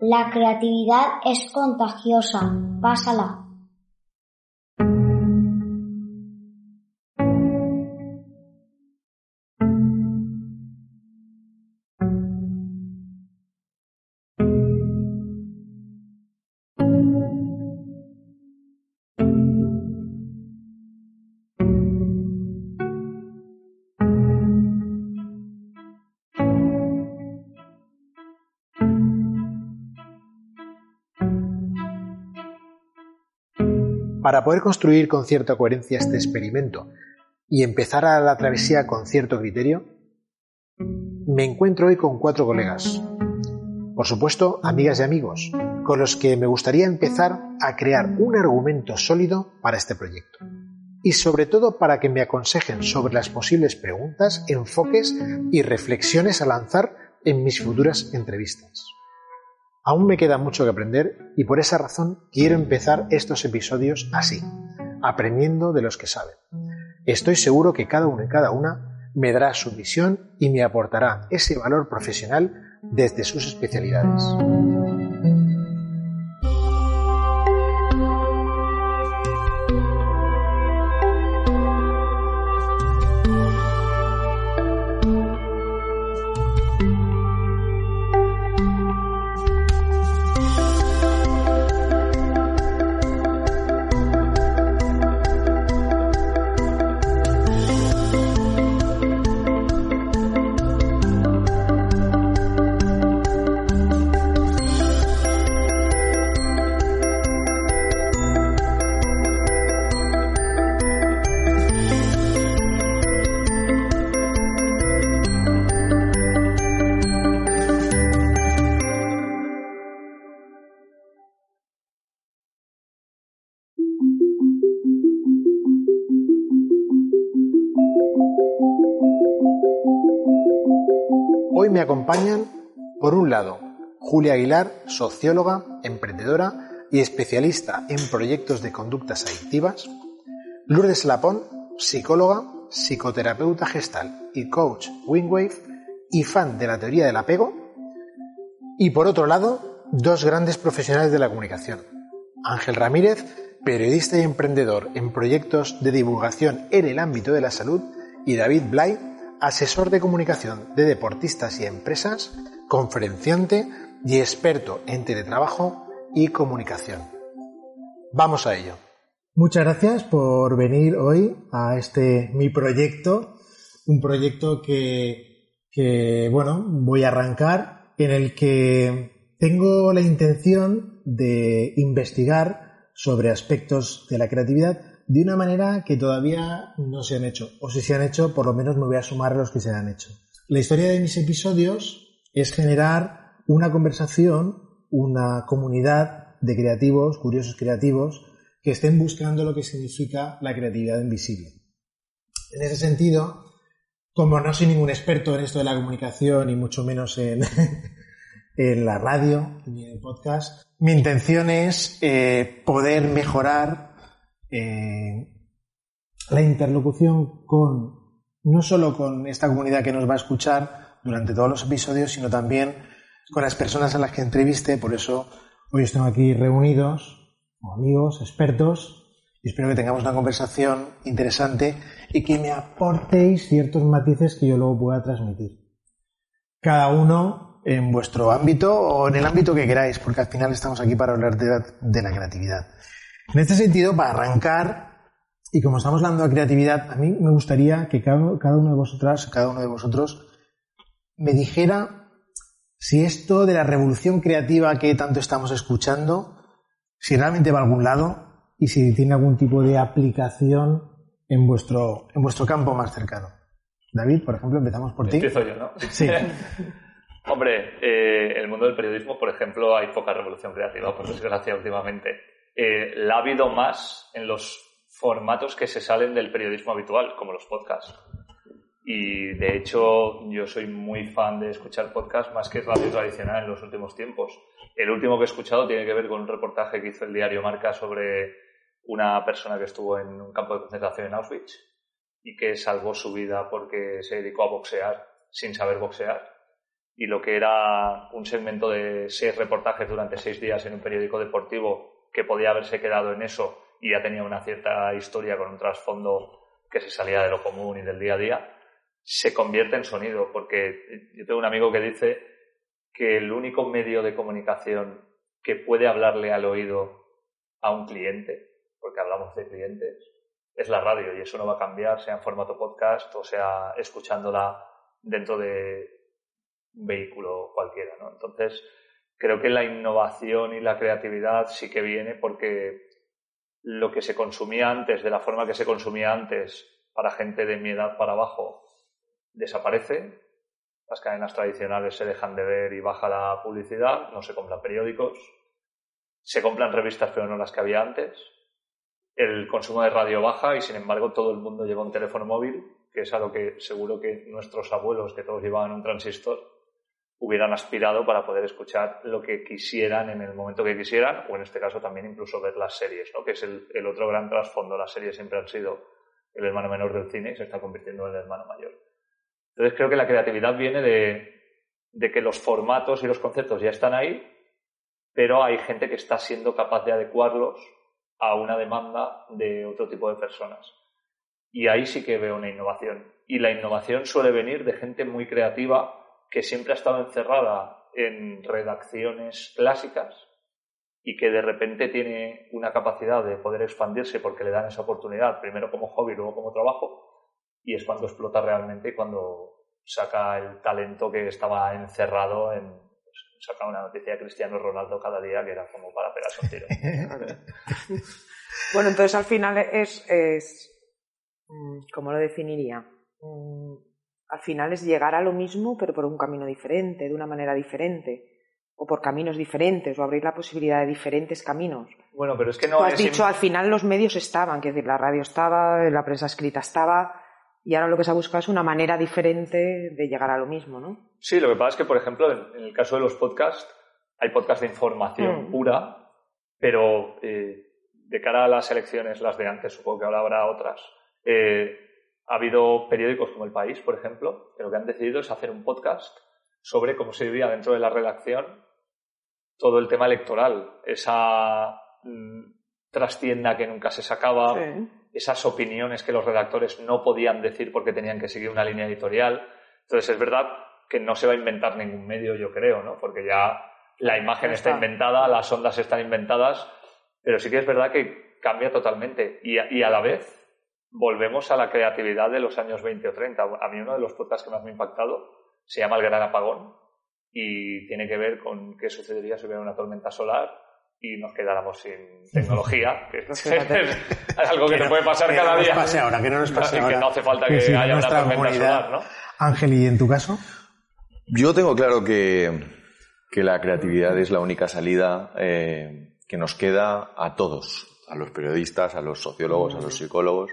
La creatividad es contagiosa, pásala. Para poder construir con cierta coherencia este experimento y empezar a la travesía con cierto criterio, me encuentro hoy con cuatro colegas, por supuesto amigas y amigos, con los que me gustaría empezar a crear un argumento sólido para este proyecto. Y sobre todo para que me aconsejen sobre las posibles preguntas, enfoques y reflexiones a lanzar en mis futuras entrevistas. Aún me queda mucho que aprender y por esa razón quiero empezar estos episodios así, aprendiendo de los que saben. Estoy seguro que cada uno y cada una me dará su visión y me aportará ese valor profesional desde sus especialidades. Me acompañan, por un lado, Julia Aguilar, socióloga, emprendedora y especialista en proyectos de conductas adictivas, Lourdes Lapón, psicóloga, psicoterapeuta gestal y coach Wingwave y fan de la teoría del apego, y por otro lado, dos grandes profesionales de la comunicación, Ángel Ramírez, periodista y emprendedor en proyectos de divulgación en el ámbito de la salud, y David Blay, asesor de comunicación de deportistas y empresas, conferenciante y experto en teletrabajo y comunicación. Vamos a ello. Muchas gracias por venir hoy a este mi proyecto, un proyecto que, que bueno, voy a arrancar en el que tengo la intención de investigar sobre aspectos de la creatividad de una manera que todavía no se han hecho. O si se han hecho, por lo menos me voy a sumar a los que se han hecho. La historia de mis episodios es generar una conversación, una comunidad de creativos, curiosos creativos, que estén buscando lo que significa la creatividad invisible. En ese sentido, como no soy ningún experto en esto de la comunicación y mucho menos en, en la radio ni en el podcast, mi intención es eh, poder mejorar eh, la interlocución con no solo con esta comunidad que nos va a escuchar durante todos los episodios, sino también con las personas a las que entreviste. Por eso hoy estamos aquí reunidos amigos, expertos, y espero que tengamos una conversación interesante y que me aportéis ciertos matices que yo luego pueda transmitir. Cada uno en vuestro ámbito o en el ámbito que queráis, porque al final estamos aquí para hablar de la, de la creatividad. En este sentido, para arrancar, y como estamos hablando de creatividad, a mí me gustaría que cada, cada uno de vosotras, cada uno de vosotros, me dijera si esto de la revolución creativa que tanto estamos escuchando, si realmente va a algún lado y si tiene algún tipo de aplicación en vuestro, en vuestro campo más cercano. David, por ejemplo, empezamos por ti. Empiezo yo, ¿no? Sí. Hombre, eh, en el mundo del periodismo, por ejemplo, hay poca revolución creativa, por desgracia, últimamente. Eh, la ha habido más en los formatos que se salen del periodismo habitual, como los podcasts. Y de hecho, yo soy muy fan de escuchar podcasts más que radio tradicional en los últimos tiempos. El último que he escuchado tiene que ver con un reportaje que hizo el diario Marca sobre una persona que estuvo en un campo de concentración en Auschwitz y que salvó su vida porque se dedicó a boxear sin saber boxear. Y lo que era un segmento de seis reportajes durante seis días en un periódico deportivo que podía haberse quedado en eso y ya tenía una cierta historia con un trasfondo que se salía de lo común y del día a día, se convierte en sonido. Porque yo tengo un amigo que dice que el único medio de comunicación que puede hablarle al oído a un cliente, porque hablamos de clientes, es la radio y eso no va a cambiar, sea en formato podcast o sea escuchándola dentro de un vehículo cualquiera. ¿no? Entonces, creo que la innovación y la creatividad sí que viene porque lo que se consumía antes, de la forma que se consumía antes para gente de mi edad para abajo, desaparece. Las cadenas tradicionales se dejan de ver y baja la publicidad, no se compran periódicos, se compran revistas pero no las que había antes. El consumo de radio baja y sin embargo todo el mundo lleva un teléfono móvil, que es a lo que seguro que nuestros abuelos, que todos llevaban un transistor, hubieran aspirado para poder escuchar lo que quisieran en el momento que quisieran, o en este caso también incluso ver las series, ¿no? que es el, otro gran trasfondo. Las series siempre han sido el hermano menor del cine y se está convirtiendo en el hermano mayor. Entonces creo que la creatividad viene de, de que los formatos y los conceptos ya están ahí, pero hay gente que está siendo capaz de adecuarlos a una demanda de otro tipo de personas. Y ahí sí que veo una innovación. Y la innovación suele venir de gente muy creativa que siempre ha estado encerrada en redacciones clásicas y que de repente tiene una capacidad de poder expandirse porque le dan esa oportunidad, primero como hobby, luego como trabajo, y es cuando explota realmente y cuando saca el talento que estaba encerrado en pues, saca una noticia de Cristiano Ronaldo cada día que era como para pegarse un tiro. bueno, entonces al final es, es mm, ¿cómo lo definiría? Al final es llegar a lo mismo, pero por un camino diferente, de una manera diferente, o por caminos diferentes, o abrir la posibilidad de diferentes caminos. Bueno, pero es que no. Tú has dicho, al final los medios estaban, que decir, la radio estaba, la prensa escrita estaba, y ahora lo que se ha buscado es una manera diferente de llegar a lo mismo, ¿no? Sí, lo que pasa es que, por ejemplo, en, el caso de los podcasts, hay podcasts de información mm. pura, pero eh, de cara a las elecciones, las de antes, supongo que ahora habrá otras. Eh, ha habido periódicos como El País, por ejemplo, que lo que han decidido es hacer un podcast sobre cómo se vivía dentro de la redacción todo el tema electoral, esa mm, trastienda que nunca se sacaba, esas opiniones que los redactores no podían decir porque tenían que seguir una línea editorial. Entonces es verdad que no se va a inventar ningún medio, yo creo, ¿no? Porque ya la imagen está. inventada, las ondas están inventadas, pero sí que es verdad que cambia totalmente y y a la vez volvemos a la creatividad de los años 20 o 30. A mí uno de los podcasts que más me ha impactado se llama El Gran Apagón y tiene que ver con qué sucedería si hubiera una tormenta solar y nos quedáramos sin tecnología, que es, algo que, te puede pasar cada día. ahora, que no nos pase ahora. Que no hace falta que, haya una tormenta solar, ¿no? Ángel, ¿y en tu caso? Yo tengo claro que, que la creatividad es la única salida eh, que nos queda a todos, a los periodistas, a los sociólogos, a los psicólogos,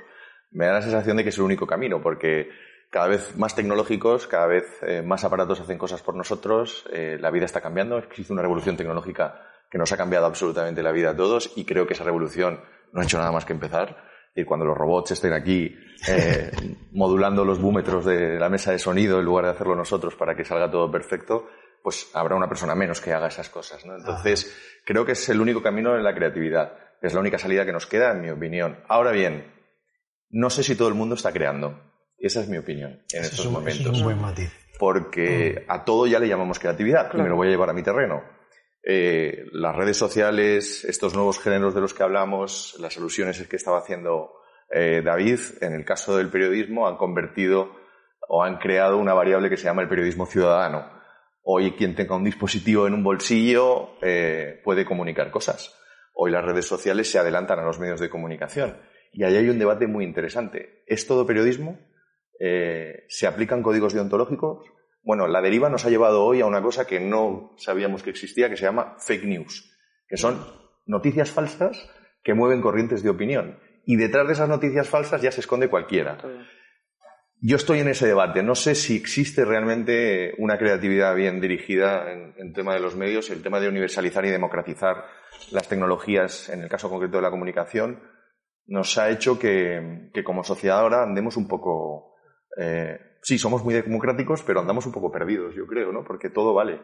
me da la sensación de que es el único camino, porque cada vez más tecnológicos, cada vez eh, más aparatos hacen cosas por nosotros, eh, la vida está cambiando, existe una revolución tecnológica que nos ha cambiado absolutamente la vida a todos y creo que esa revolución no ha hecho nada más que empezar. Y cuando los robots estén aquí eh, modulando los búmetros de la mesa de sonido en lugar de hacerlo nosotros para que salga todo perfecto, pues habrá una persona menos que haga esas cosas. ¿no? Entonces, creo que es el único camino en la creatividad. Es la única salida que nos queda, en mi opinión. Ahora bien, no sé si todo el mundo está creando. Esa es mi opinión en estos momentos. es un buen matiz. Porque mm. a todo ya le llamamos creatividad y me lo voy a llevar a mi terreno. Eh, las redes sociales, estos nuevos géneros de los que hablamos, las alusiones que estaba haciendo eh, David, en el caso del periodismo, han convertido o han creado una variable que se llama el periodismo ciudadano. Hoy quien tenga un dispositivo en un bolsillo eh, puede comunicar cosas. Hoy las redes sociales se adelantan a los medios de comunicación. Y ahí hay un debate muy interesante. ¿Es todo periodismo? Eh, ¿Se aplican códigos deontológicos? Bueno, la deriva nos ha llevado hoy a una cosa que no sabíamos que existía, que se llama fake news, que son noticias falsas que mueven corrientes de opinión. Y detrás de esas noticias falsas ya se esconde cualquiera. Yo estoy en ese debate. No sé si existe realmente una creatividad bien dirigida en, en tema de los medios, el tema de universalizar y democratizar las tecnologías, en el caso concreto de la comunicación, nos ha hecho que, como sociedad ahora andemos un poco... Eh, sí, somos muy democráticos, pero andamos un poco perdidos, yo creo, ¿no? Porque todo vale.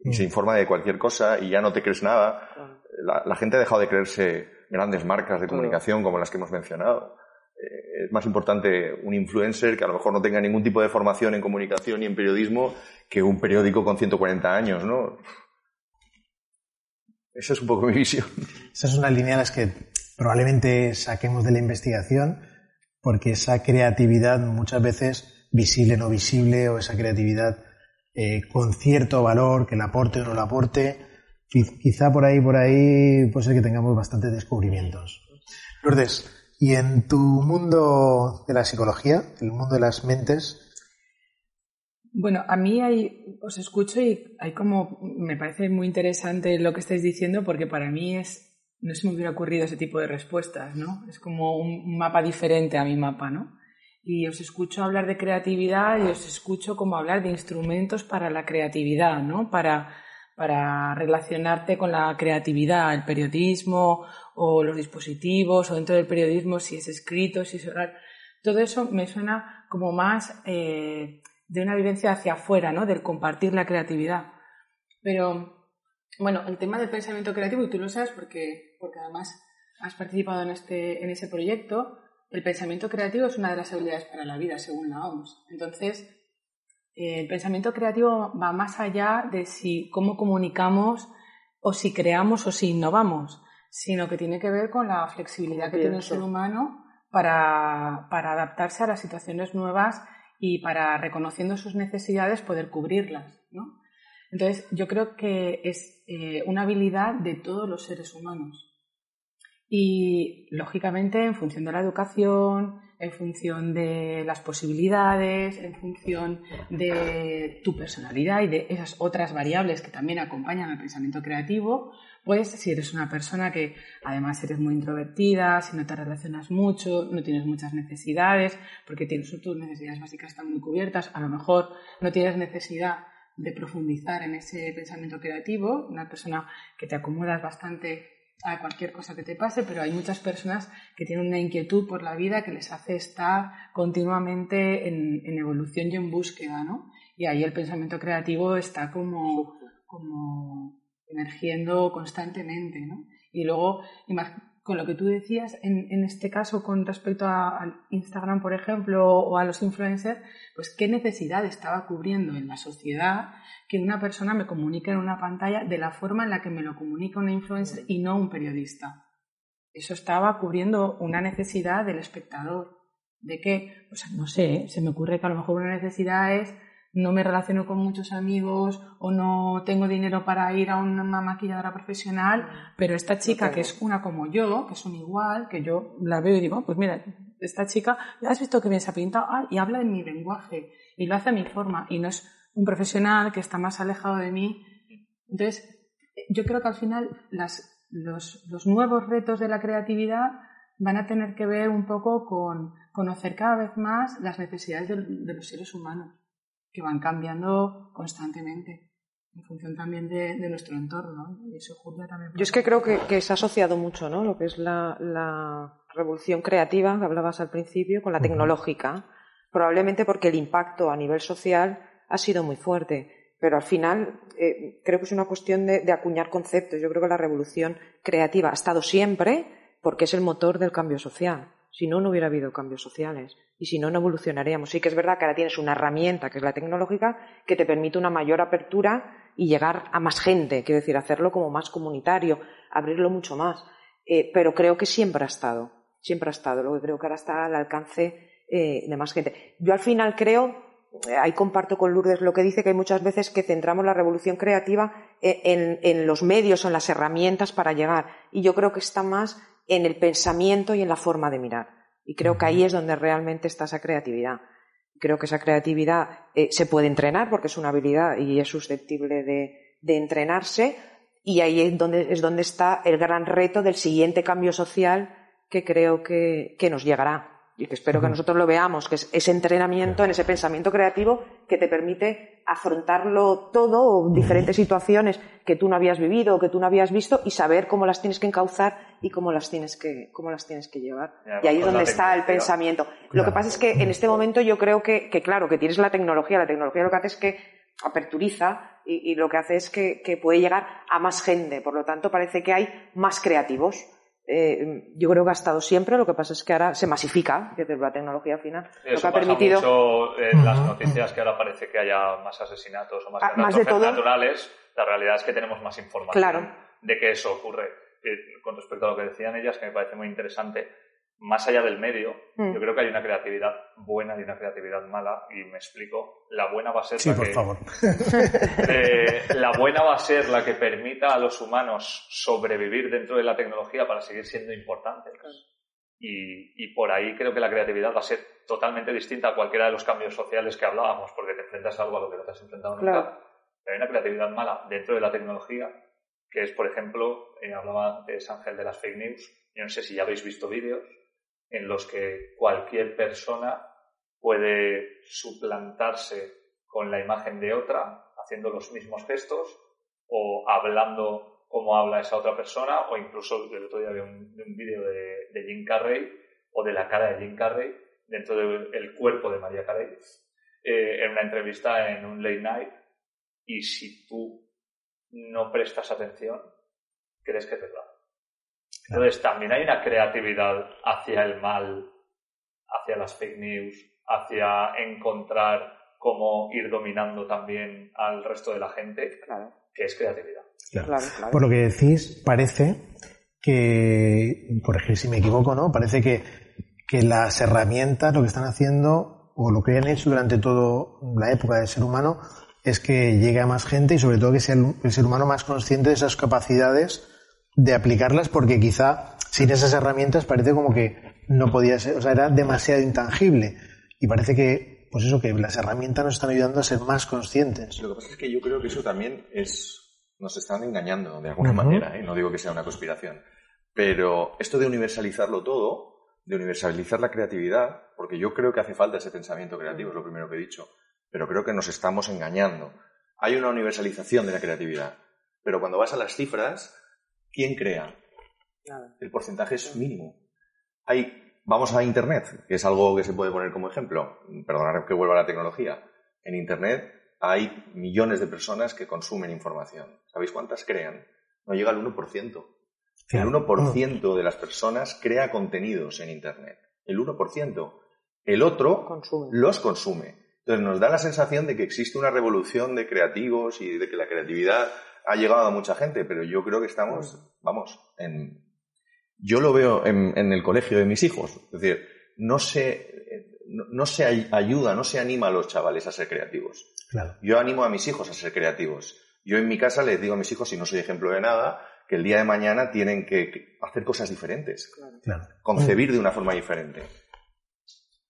Y se mm. informa de cualquier cosa y ya no te crees nada. La, gente ha dejado de creerse grandes marcas de comunicación como las que hemos mencionado. Eh, es más importante un influencer que a lo mejor no tenga ningún tipo de formación en comunicación y en periodismo que un periódico con 140 años, ¿no? Esa es un poco mi visión. Esa es una línea a las que probablemente saquemos de la investigación porque esa creatividad muchas veces visible, no visible, o esa creatividad eh, con cierto valor, que la aporte o no la aporte, quizá por ahí, por ahí puede ser que tengamos bastantes descubrimientos. Lourdes, y en tu mundo de la psicología, el mundo de las mentes, bueno, a mí os escucho y hay como, me parece muy interesante lo que estáis diciendo porque para mí es, no se me hubiera ocurrido ese tipo de respuestas, ¿no? Es como un mapa diferente a mi mapa, ¿no? Y os escucho hablar de creatividad y os escucho como hablar de instrumentos para la creatividad, ¿no? Para, para relacionarte con la creatividad, el periodismo o los dispositivos o dentro del periodismo si es escrito, si es oral. Todo eso me suena como más eh, de una vivencia hacia afuera, ¿no? Del compartir la creatividad. Pero, bueno, el tema del pensamiento creativo, y tú lo sabes porque, porque además has participado en, este, en ese proyecto, el pensamiento creativo es una de las habilidades para la vida, según la OMS. Entonces, eh, el pensamiento creativo va más allá de si cómo comunicamos o si creamos o si innovamos, sino que tiene que ver con la flexibilidad que tiene el ser humano para, para adaptarse a las situaciones nuevas y para, reconociendo sus necesidades, poder cubrirlas. ¿no? Entonces, yo creo que es eh, una habilidad de todos los seres humanos. Y, lógicamente, en función de la educación, en función de las posibilidades, en función de tu personalidad y de esas otras variables que también acompañan al pensamiento creativo, pues si eres una persona que además eres muy introvertida, si no te relacionas mucho, no tienes muchas necesidades, porque tienes, tus necesidades básicas están muy cubiertas, a lo mejor no tienes necesidad de profundizar en ese pensamiento creativo, una persona que te acomodas bastante a cualquier cosa que te pase, pero hay muchas personas que tienen una inquietud por la vida que les hace estar continuamente en, en evolución y en búsqueda, ¿no? Y ahí el pensamiento creativo está como, como emergiendo constantemente, ¿no? Y luego, con lo que tú decías, en, este caso con respecto a, Instagram, por ejemplo, o a los influencers, pues qué necesidad estaba cubriendo en la sociedad que una persona me comunique en una pantalla de la forma en la que me lo comunica una influencer y no un periodista. Eso estaba cubriendo una necesidad del espectador. ¿De qué? Pues no sé, se me ocurre que a lo mejor una necesidad es no me relaciono con muchos amigos o no tengo dinero para ir a una maquilladora profesional, pero esta chica que es una como yo, que es un igual, que yo la veo y digo, pues mira, esta chica, ¿ya has visto que bien se ha pintado? Ah, y habla en mi lenguaje y lo hace a mi forma y no es un profesional que está más alejado de mí. Entonces, yo creo que al final las, los, los nuevos retos de la creatividad van a tener que ver un poco con conocer cada vez más las necesidades de los seres humanos que van cambiando constantemente en función también de, nuestro entorno. Y eso también. Yo es que creo que, que, se ha asociado mucho ¿no? lo que es la, revolución creativa que hablabas al principio con la tecnológica, probablemente porque el impacto a nivel social ha sido muy fuerte. Pero al final eh, creo que es una cuestión de, de acuñar conceptos. Yo creo que la revolución creativa ha estado siempre porque es el motor del cambio social. Si no, no hubiera habido cambios sociales. Y si no, no evolucionaríamos. Sí que es verdad que ahora tienes una herramienta, que es la tecnológica, que te permite una mayor apertura y llegar a más gente. Quiero decir, hacerlo como más comunitario, abrirlo mucho más. Eh, pero creo que siempre ha estado. Siempre ha estado. Lo que creo que ahora está al alcance eh, de más gente. Yo al final creo, eh, ahí comparto con Lourdes lo que dice, que hay muchas veces que centramos la revolución creativa en, los medios en las herramientas para llegar. Y yo creo que está más en el pensamiento y en la forma de mirar. Y creo que ahí es donde realmente está esa creatividad. Creo que esa creatividad eh, se puede entrenar porque es una habilidad y es susceptible de, entrenarse. Y ahí es donde, es donde está el gran reto del siguiente cambio social que creo que, nos llegará. Y que espero que nosotros lo veamos, que es ese entrenamiento en ese pensamiento creativo que te permite afrontarlo todo, diferentes situaciones que tú no habías vivido o que tú no habías visto y saber cómo las tienes que encauzar y cómo las tienes que, cómo las tienes que llevar. Y, ahí es donde está el pensamiento. Lo que pasa es que en este momento yo creo que, que, claro, que tienes la tecnología. La tecnología lo que hace es que aperturiza y, y lo que hace es que, que puede llegar a más gente. Por lo tanto, parece que hay más creativos eh, yo creo que ha estado siempre, lo que pasa es que ahora se masifica, desde la tecnología final. Eso lo que ha pasa permitido. mucho en las noticias que ahora parece que haya más asesinatos o más Ah, más de catástrofes todo. naturales. La realidad es que tenemos más información Claro. de que eso ocurre. Eh, con respecto a lo que decían ellas, que me parece muy interesante, más allá del medio, Mm. yo creo que hay una creatividad buena y una creatividad mala, y me explico. La buena va a ser Sí, la por que favor. eh, la buena va a ser la que permita a los humanos sobrevivir dentro de la tecnología para seguir siendo importantes. Y, y por ahí creo que la creatividad va a ser totalmente distinta a cualquiera de los cambios sociales que hablábamos, porque te enfrentas a algo a lo que no te has enfrentado nunca. Claro. Pero hay una creatividad mala dentro de la tecnología, que es, por ejemplo, eh, hablaba antes Ángel de las fake news. Yo no sé si ya habéis visto vídeos en los que cualquier persona puede suplantarse con la imagen de otra, haciendo los mismos gestos o hablando como habla esa otra persona, o incluso el otro día vi un, un vídeo de, Jim Carrey o de la cara de Jim Carrey dentro del cuerpo de María Carey eh, en una entrevista en un late night y si tú no prestas atención, crees que es verdad. Entonces también hay una creatividad hacia el mal, hacia las fake news, hacia encontrar cómo ir dominando también al resto de la gente, Claro, que es creatividad. Claro. claro, claro. Por lo que decís, parece que, corregir si me equivoco, ¿no? Parece que, que las herramientas lo que están haciendo, o lo que han hecho durante toda la época del ser humano, es que llegue a más gente y sobre todo que sea el, el ser humano más consciente de esas capacidades de aplicarlas, porque quizá sin esas herramientas parece como que no podía ser, o sea, era demasiado intangible. Y parece que, pues eso, que las herramientas nos están ayudando a ser más conscientes. Lo que pasa es que yo creo que eso también es. Nos están engañando de alguna manera, ¿eh? no digo que sea una conspiración. Pero esto de universalizarlo todo, de universalizar la creatividad, porque yo creo que hace falta ese pensamiento creativo, es lo primero que he dicho, pero creo que nos estamos engañando. Hay una universalización de la creatividad, pero cuando vas a las cifras, ¿quién crea? Nada. El porcentaje es mínimo. Hay, vamos a Internet, que es algo que se puede poner como ejemplo. Perdonad que vuelva a la tecnología. En Internet hay millones de personas que consumen información. ¿Sabéis cuántas crean? No llega al 1%. El 1% de las personas crea contenidos en Internet. El 1%. El otro Consume. los consume. Entonces nos da la sensación de que existe una revolución de creativos y de que la creatividad ha llegado a mucha gente, pero yo creo que estamos, vamos, en... Yo lo veo en, en el colegio de mis hijos. Es decir, no se, no, no se ay- ayuda, no se anima a los chavales a ser creativos. Claro. Yo animo a mis hijos a ser creativos. Yo en mi casa les digo a mis hijos, y no soy ejemplo de nada, que el día de mañana tienen que que hacer cosas diferentes, Claro. concebir de una forma diferente.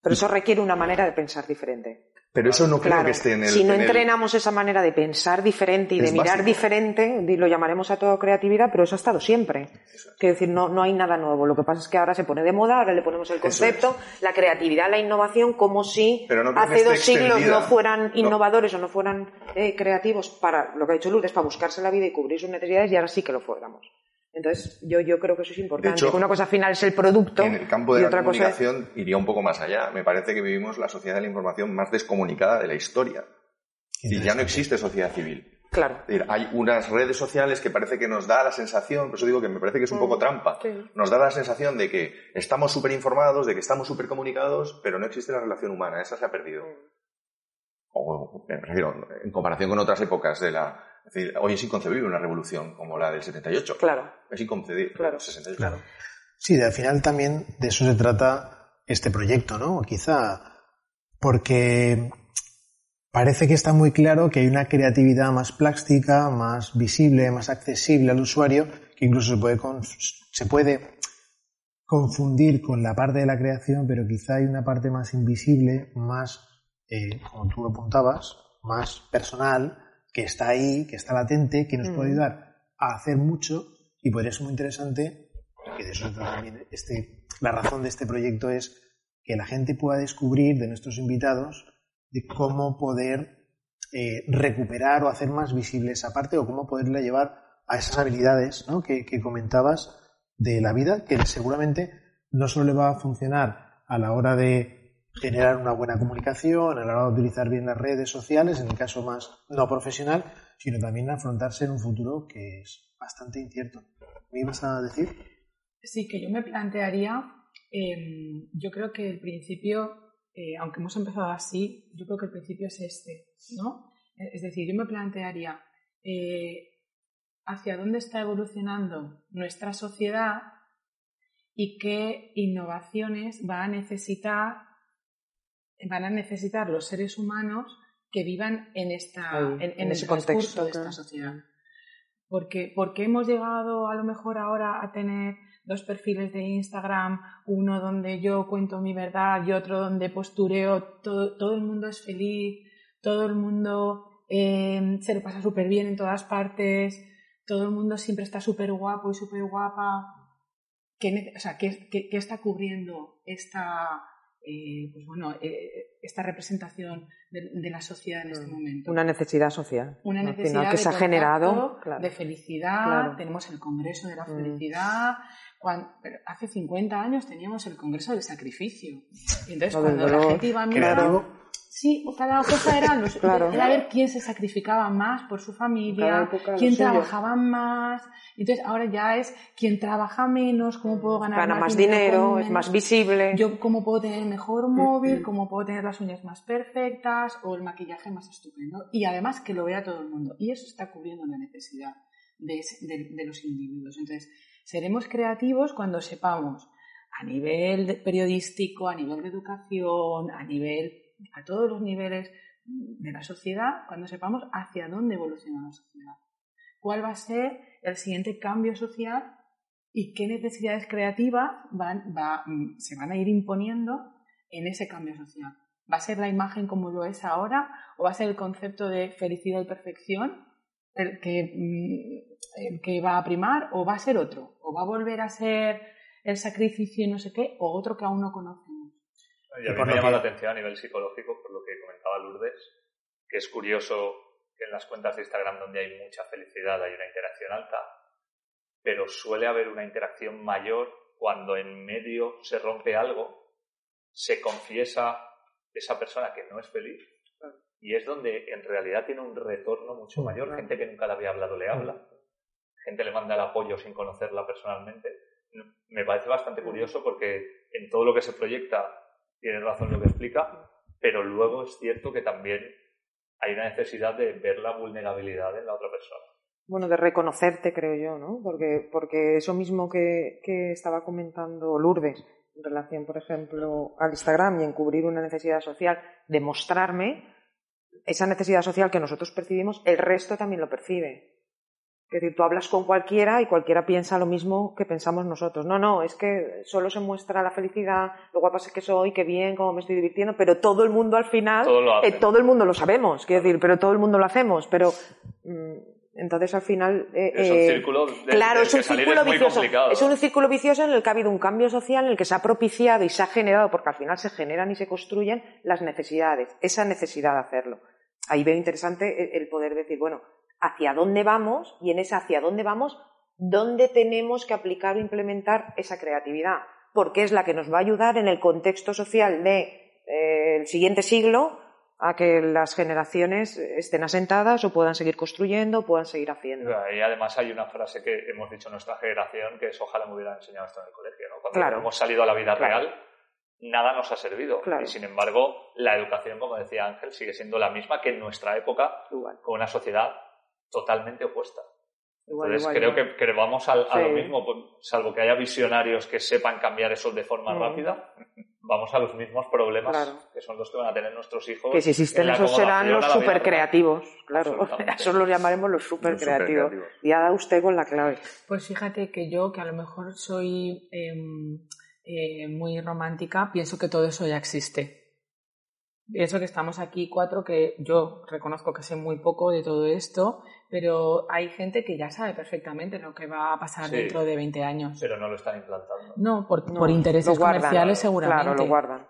Pero eso requiere una manera de pensar diferente. Pero eso no creo que esté en el... si no en el- entrenamos esa manera de pensar diferente y de mirar básico. diferente, di- lo llamaremos a todo creatividad, pero eso ha estado siempre. Es. Quiero decir, no, no hay nada nuevo. Lo que pasa es que ahora se pone de moda, ahora le ponemos el concepto, la creatividad, la innovación, como si Pero no hace dos siglos extendida. no fueran No. innovadores o no fueran eh, creativos para lo que ha hecho Lourdes, para buscarse la vida y cubrir sus necesidades, y ahora sí que lo fuéramos. Entonces, yo, yo creo que eso es importante. hecho, que una cosa al final es el producto En el campo de y la otra cosa es comunicación iría un poco más allá. Me parece que vivimos la sociedad de la información más descomunicada de la historia. Y ya no existe sociedad civil. Claro. Es decir, hay unas redes sociales que parece que nos da la sensación, por eso digo que me parece que es un Mm, poco trampa, sí. nos da la sensación de que estamos súper informados, de que estamos súper comunicados, pero no existe la relación humana, esa se ha perdido. Mm. O, me refiero, en comparación con otras épocas de la... Es decir, hoy es inconcebible una revolución como la del 78. Claro. Es inconcebible. Claro. el 68. Claro. Sí, al final también de eso se trata este proyecto, ¿no? Quizá porque parece que está muy claro que hay una creatividad más plástica, más visible, más accesible al usuario, que incluso se puede, con- se puede confundir con la parte de la creación, pero quizá hay una parte más invisible, más, eh, como tú apuntabas, más personal, que está ahí, que está latente, que nos puede Mm. ayudar a hacer mucho y podría ser muy interesante, que de eso también este, la razón de este proyecto es que la gente pueda descubrir de nuestros invitados de cómo poder eh, recuperar o hacer más visible esa parte o cómo poderla llevar a esas habilidades ¿no? que, que comentabas de la vida, que seguramente no solo le va a funcionar a la hora de generar una buena comunicación, a la hora de utilizar bien las redes sociales, en el caso más no profesional, sino también afrontarse en un futuro que es bastante incierto. ¿Me ibas a decir? Sí, que yo me plantearía, em, yo creo que el principio, eh, aunque hemos empezado así, yo creo que el principio es este, ¿no? Es decir, yo me plantearía eh, hacia dónde está evolucionando nuestra sociedad y qué innovaciones va a necesitar, van a necesitar los seres humanos que vivan en, esta, en, ese contexto de esta sociedad. Porque, porque hemos llegado a lo mejor ahora a tener dos perfiles de Instagram, uno donde yo cuento mi verdad y otro donde postureo, todo, todo el mundo es feliz, todo el mundo eh, se lo pasa súper bien en todas partes, todo el mundo siempre está súper guapo y súper guapa. ¿Qué, o sea, ¿qué, está cubriendo esta, eh, pues bueno, eh, esta representación de, la sociedad en este mm. momento? Una necesidad social. Una necesidad que se ha generado de felicidad. Tenemos el Congreso de la mm. Felicidad. hace 50 años teníamos el Congreso del Sacrificio. Y entonces, cuando la gente iba a mirar Sí, cada cosa era, los, era ver quién se sacrificaba más por su familia, quién trabajaba más. Entonces ahora ya es quién trabaja menos, cómo puedo ganar Gana más, dinero, es más visible. Yo cómo puedo tener mejor móvil, cómo puedo tener las uñas más perfectas o el maquillaje más estupendo. Y además que lo vea todo el mundo. Y eso está cubriendo la necesidad de, de los individuos. Entonces, seremos creativos cuando sepamos a nivel periodístico, a nivel de educación, a nivel a todos los niveles de la sociedad cuando sepamos hacia dónde evoluciona la sociedad. ¿Cuál va a ser el siguiente cambio social y qué necesidades creativas van, se van a ir imponiendo en ese cambio social? ¿Va a ser la imagen como lo es ahora o va a ser el concepto de felicidad y perfección el que, mm, va a primar o va a ser otro? ¿O va a volver a ser el sacrificio y no sé qué o otro que aún no conocemos? Y a mí me llama la atención a nivel psicológico, por lo que comentaba Lourdes, que es curioso que en las cuentas de Instagram donde hay mucha felicidad hay una interacción alta, pero suele haber una interacción mayor cuando en medio se rompe algo, se confiesa esa persona que no es feliz y es donde en realidad tiene un retorno mucho mayor. Gente que nunca le había hablado le habla, gente le manda el apoyo sin conocerla personalmente. Me parece bastante curioso porque en todo lo que se proyecta tiene razón lo que explica, pero luego es cierto que también hay una necesidad de ver la vulnerabilidad en la otra persona. Bueno, de reconocerte, creo yo, ¿no? Porque, porque eso mismo que, que estaba comentando Lourdes en relación, por ejemplo, al Instagram y en cubrir una necesidad social, de mostrarme, esa necesidad social que nosotros percibimos, el resto también lo percibe. Es decir, tú hablas con cualquiera y cualquiera piensa lo mismo que pensamos nosotros. No, no, es que solo se muestra la felicidad, lo guapa es que soy, qué bien, cómo me estoy divirtiendo, pero todo el mundo al final, todo, eh, todo el mundo lo sabemos, quiero decir, pero todo el mundo lo hacemos, pero mm, entonces al final... Eh, es un eh, círculo claro, es un círculo vicioso. Es un círculo vicioso en el que ha habido un cambio social, en el que se ha propiciado y se ha generado, porque al final se generan y se construyen las necesidades, esa necesidad de hacerlo. Ahí veo interesante el poder decir, bueno, hacia dónde vamos y en ese hacia dónde vamos, dónde tenemos que aplicar o implementar esa creatividad, porque es la que nos va a ayudar en el contexto social del de, eh, siguiente siglo a que las generaciones estén asentadas o puedan seguir construyendo, puedan seguir haciendo. Y además hay una frase que hemos dicho en nuestra generación que es ojalá me hubieran enseñado esto en el colegio. Cuando hemos salido a la vida real, nada nos ha servido. Y sin embargo, la educación, como decía Ángel, sigue siendo la misma que en nuestra época, con una sociedad totalmente opuesta. Entonces creo que, vamos a lo mismo, pues, salvo que haya visionarios que sepan cambiar eso de forma mm. rápida, vamos a los mismos problemas que son los que van a tener nuestros hijos. Que si existen esos serán los super creativos, claro. Esos los llamaremos los super creativos. Y ha dado usted con la clave. Pues fíjate que yo, que a lo mejor soy em, eh, muy romántica, pienso que todo eso ya existe. Pienso que estamos aquí cuatro que yo reconozco que sé muy poco de todo esto, pero hay gente que ya sabe perfectamente lo que va a pasar dentro de 20 años. Pero no lo están implantando. No, por, intereses comerciales seguramente. Claro, lo guardan.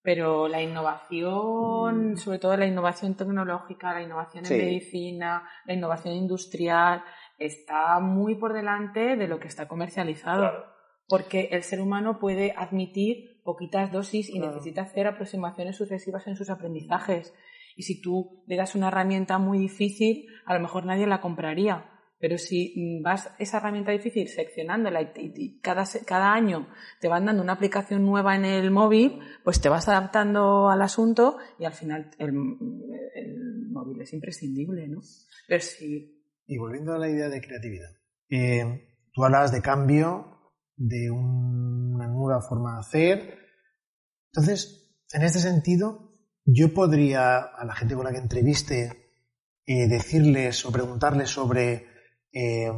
pero la innovación, sobre todo la innovación tecnológica, la innovación en medicina, la innovación industrial, está muy por delante de lo que está comercializado. Porque el ser humano puede admitir poquitas dosis y necesita hacer aproximaciones sucesivas en sus aprendizajes. Y si tú le das una herramienta muy difícil, a lo mejor nadie la compraría. Pero si vas esa herramienta difícil seccionándola y, cada, cada año te van dando una aplicación nueva en el móvil, pues te vas adaptando al asunto y al final el, móvil es imprescindible, ¿no? Pero sí. Y volviendo a la idea de creatividad, eh, tú hablabas de cambio, de una nueva forma de hacer. Entonces, en este sentido, yo podría a la gente con la que entreviste eh, decirles o preguntarles sobre eh,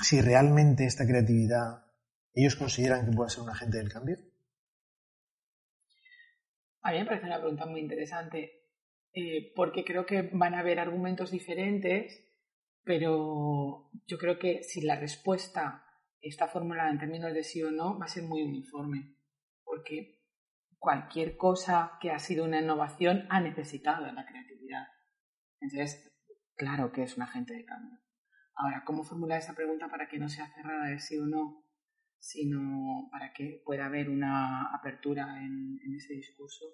si realmente esta creatividad ellos consideran que puede ser un agente del cambio? A mí me parece una pregunta muy interesante, eh, porque creo que van a haber argumentos diferentes, pero yo creo que si la respuesta está formulada en términos de sí o no, va a ser muy uniforme, porque cualquier cosa que ha sido una innovación ha necesitado la creatividad. Entonces, claro que es un agente de cambio. Ahora, ¿cómo formular esa pregunta para que no sea cerrada de sí o no, sino para que pueda haber una apertura en, ese discurso?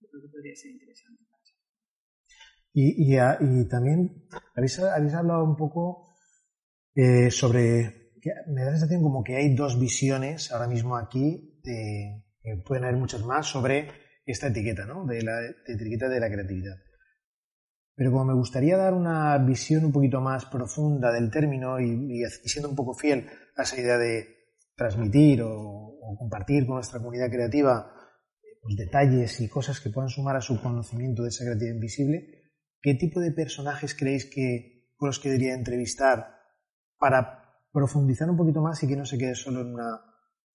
Yo creo que podría ser interesante. Y, y, y también habéis, hablado un poco eh, sobre, me da la sensación como que hay dos visiones ahora mismo aquí, de, pueden haber muchas más, sobre esta etiqueta, ¿no? De la etiqueta de la creatividad. Pero como me gustaría dar una visión un poquito más profunda del término y, siendo un poco fiel a esa idea de transmitir o, compartir con nuestra comunidad creativa pues, detalles y cosas que puedan sumar a su conocimiento de esa creatividad invisible, ¿qué tipo de personajes creéis que con los que entrevistar para profundizar un poquito más y que no se quede solo en una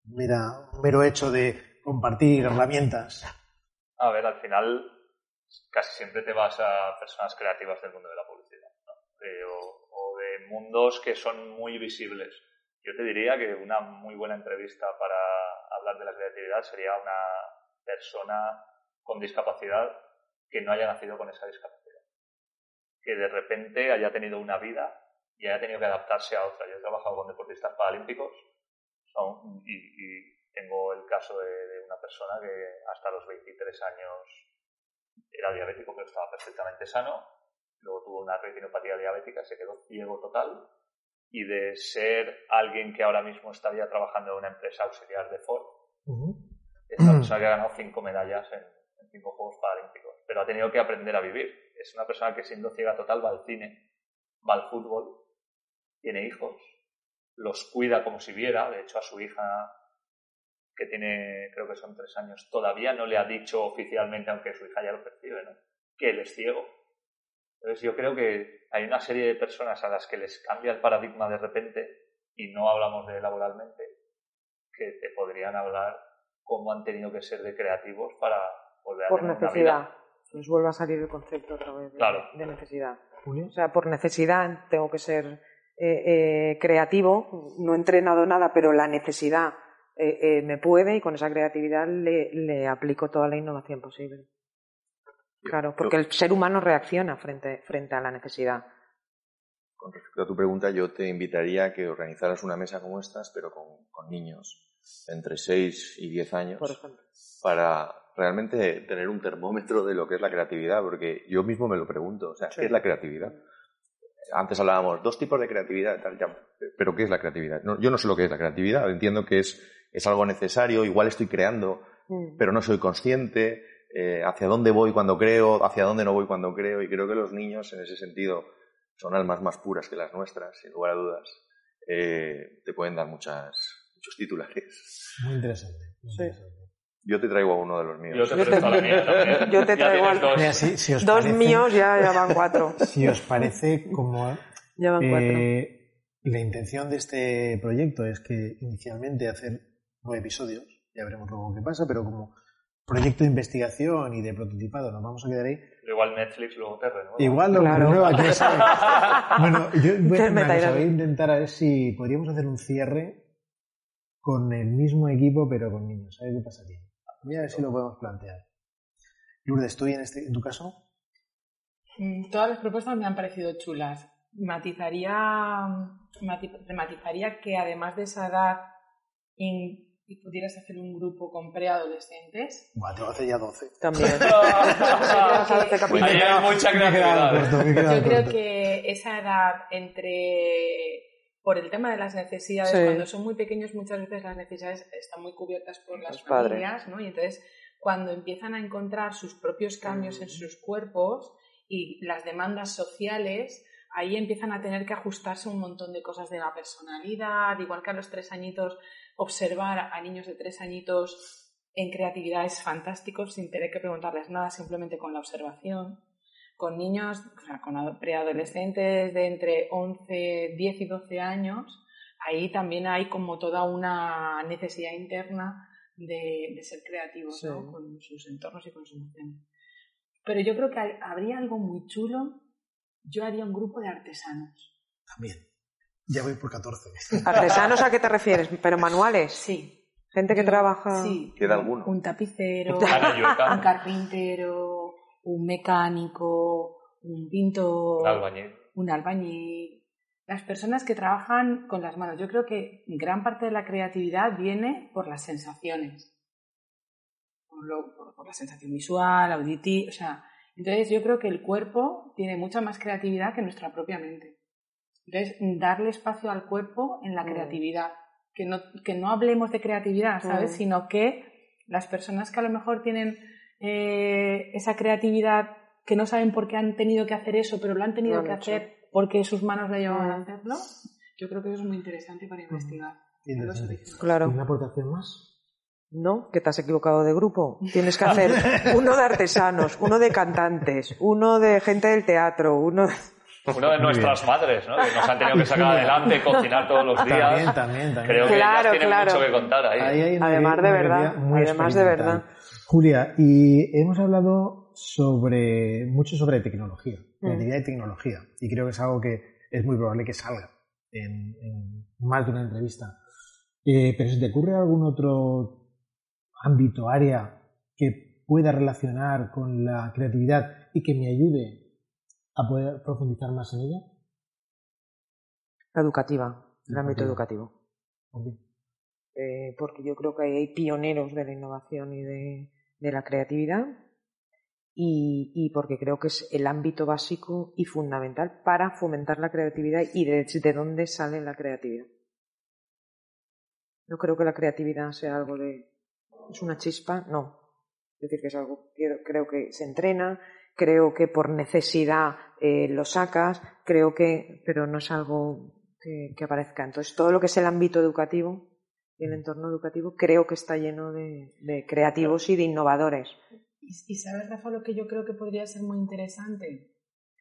mera, un mero hecho de compartir herramientas? A ver, al final casi siempre te vas a personas creativas del mundo de la publicidad o, de mundos que son muy visibles. Yo te diría que una muy buena entrevista para hablar de la creatividad sería una persona con discapacidad que no haya nacido con esa discapacidad. Que de repente haya tenido una vida y haya tenido que adaptarse a otra. Yo he trabajado con deportistas paralímpicos y, tengo el caso de, de, una persona que hasta los 23 años era diabético pero estaba perfectamente sano, luego tuvo una retinopatía diabética, se quedó ciego total. Y de ser alguien que ahora mismo estaría trabajando en una empresa auxiliar de Ford, esta persona que ha ganado cinco medallas en, cinco Juegos Paralímpicos, pero ha tenido que aprender a vivir. Es una persona que siendo ciega total va al cine, va al fútbol, tiene hijos, los cuida como si viera, de hecho a su hija que tiene, creo que son tres años, todavía no le ha dicho oficialmente, aunque su hija ya lo percibe, ¿no? que él es ciego. Entonces yo creo que hay una serie de personas a las que les cambia el paradigma de repente, y no hablamos de laboralmente, que te podrían hablar cómo han tenido que ser de creativos para volver a por necesidad. Nos vuelve a salir el concepto otra vez de, necesidad. O sea, por necesidad tengo que ser eh, eh, creativo, no he entrenado nada, pero la necesidad eh, eh, me puede y con esa creatividad le, le, aplico toda la innovación posible. Claro, porque el ser humano reacciona frente, frente a la necesidad. Con respecto a tu pregunta, yo te invitaría a que organizaras una mesa como estas, pero con, con niños entre 6 y 10 años, Por para realmente tener un termómetro de lo que es la creatividad, porque yo mismo me lo pregunto, o sea, ¿qué es la creatividad? Antes hablábamos dos tipos de creatividad, tal, ya, pero ¿qué es la creatividad? No, yo no sé lo que es la creatividad, entiendo que es es algo necesario, igual estoy creando, mm. pero no soy consciente, eh, hacia dónde voy cuando creo, hacia dónde no voy cuando creo, y creo que los niños en ese sentido son almas más puras que las nuestras, sin lugar a dudas. Eh, te pueden dar muchas, muchos titulares. Muy interesante. Yo te traigo a uno de los míos. Yo te, traigo, Yo te traigo a dos. dos míos, ya, ya, van cuatro. Si os parece como... Ya van cuatro. Eh, la intención de este proyecto es que inicialmente hacer nueve episodios, ya veremos luego qué pasa, pero como proyecto de investigación y de prototipado nos vamos a quedar ahí. igual Netflix luego te Igual lo claro. renueva, quién sabe. bueno, yo voy a, voy a intentar a ver si podríamos hacer un cierre con el mismo equipo pero con niños, a ver qué pasaría. Voy a ver si lo podemos plantear. Lourdes, ¿tú en, este, en tu caso? Mm, todas las propuestas me han parecido chulas. Matizaría, matizaría que además de esa edad y pudieras hacer un grupo con preadolescentes. Bueno, te voy a hacer ya 12. También. Hay mucha creatividad. Yo creo que esa edad entre por el tema de las necesidades, cuando son muy pequeños muchas veces las necesidades están muy cubiertas por las familias, ¿no? Y entonces cuando empiezan a encontrar sus propios cambios en sus cuerpos y las demandas sociales, ahí empiezan a tener que ajustarse un montón de cosas de la personalidad, igual que a los tres añitos observar a niños de tres añitos en creatividad es fantástico sin tener que preguntarles nada, simplemente con la observación. Con niños, o sea, con preadolescentes de entre 11, 10 y 12 años, ahí también hay como toda una necesidad interna de, ser creativos con sus entornos y con sus emociones. Pero yo creo que habría algo muy chulo. Yo haría un grupo de artesanos. También. Ya voy por 14. ¿Artesanos a qué te refieres? ¿Pero manuales? Sí. Gente que trabaja. Sí. ¿Queda alguno? Un tapicero, un carpintero, un mecánico, un pintor. Un albañil. Un albañil. Las personas que trabajan con las manos. Yo creo que gran parte de la creatividad viene por las sensaciones. Por, por la sensación visual, auditiva. O sea, entonces yo creo que el cuerpo tiene mucha más creatividad que nuestra propia mente. Entonces, darle espacio al cuerpo en la mm. creatividad. Que no, que no hablemos de creatividad, ¿sabes? Mm. Sino que las personas que a lo mejor tienen eh, esa creatividad, que no saben por qué han tenido que hacer eso, pero lo han tenido que hacer porque sus manos le llevaban a mm. hacerlo, yo creo que eso es muy interesante para investigar. Claro. ¿Una aportación más? No, que te has equivocado de grupo. Tienes que hacer uno de artesanos, uno de cantantes, uno de gente del teatro, uno de... Una de nuestras madres, ¿no? Que nos han tenido que sacar adelante, cocinar todos los días. También, también, también. Creo que claro, tienen mucho que contar ahí. además de verdad, además de verdad. Julia, y hemos hablado sobre mucho sobre tecnología, mm. creatividad y tecnología, y creo que es algo que es muy probable que salga en, más de una entrevista. Eh, pero ¿se te ocurre algún otro ámbito, área que pueda relacionar con la creatividad y que me ayude a poder profundizar más en ella? La educativa, el ámbito educativo. Eh, porque yo creo que hay pioneros de la innovación y de, la creatividad y, porque creo que es el ámbito básico y fundamental para fomentar la creatividad y de, de dónde sale la creatividad. No creo que la creatividad sea algo de... es una chispa, no. Es decir, que es algo que creo que se entrena, creo que por necesidad eh, lo sacas, creo que, pero no es algo que, aparezca. Entonces, todo lo que es el ámbito educativo y el entorno educativo creo que está lleno de, creativos y de innovadores. Y, sabes, Rafa, lo que yo creo que podría ser muy interesante,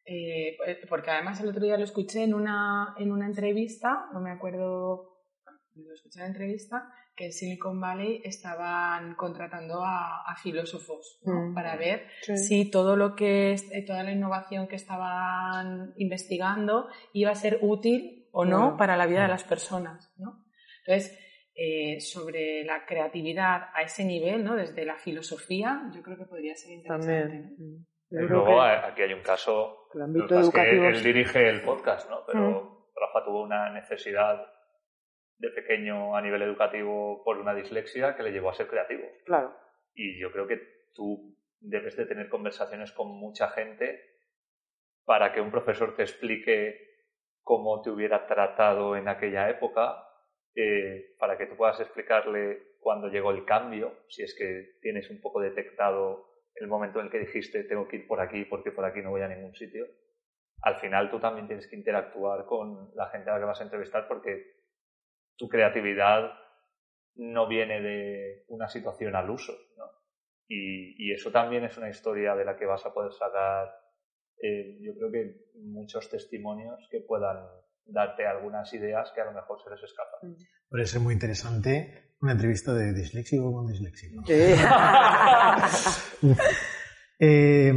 eh, porque además el otro día lo escuché en una, en una entrevista, no me acuerdo, lo escuché en la entrevista, que en Silicon Valley estaban contratando a, filósofos mm. para ver si todo lo que eh, toda la innovación que estaban investigando iba a ser útil o no para la vida de las personas. ¿no? Entonces, eh, sobre la creatividad a ese nivel, ¿no? desde la filosofía, yo creo que podría ser interesante. Mm. luego aquí hay un caso, el ámbito educativo, que él dirige el podcast, ¿no? pero mm. Rafa tuvo una necesidad de pequeño a nivel educativo por una dislexia que le llevó a ser creativo. Claro. Y yo creo que tú debes de tener conversaciones con mucha gente para que un profesor te explique cómo te hubiera tratado en aquella época, eh, para que tú puedas explicarle cuándo llegó el cambio, si es que tienes un poco detectado el momento en el que dijiste tengo que ir por aquí porque por aquí no voy a ningún sitio. Al final tú también tienes que interactuar con la gente a la que vas a entrevistar porque tu creatividad no viene de una situación al uso. ¿no? Y, eso también es una historia de la que vas a poder sacar, eh, yo creo que muchos testimonios que puedan darte algunas ideas que a lo mejor se les escapan. Puede ser muy interesante una entrevista de disléxico con disléxico. Eh,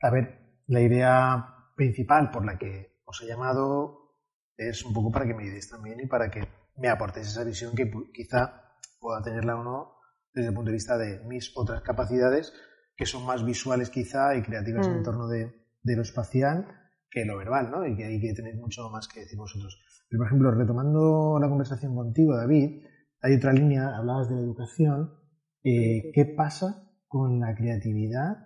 a ver, la idea principal por la que os he llamado es un poco para que me ayudéis también y para que me aportéis esa visión que quizá pueda tenerla o no desde el punto de vista de mis otras capacidades que son más visuales quizá y creativas en Mm. torno de, de lo espacial que lo verbal, ¿no? Y que hay que tener mucho más que decir vosotros. Pero, por ejemplo, retomando la conversación contigo, David, hay otra línea, hablabas de la educación. eh, ¿Qué pasa con la creatividad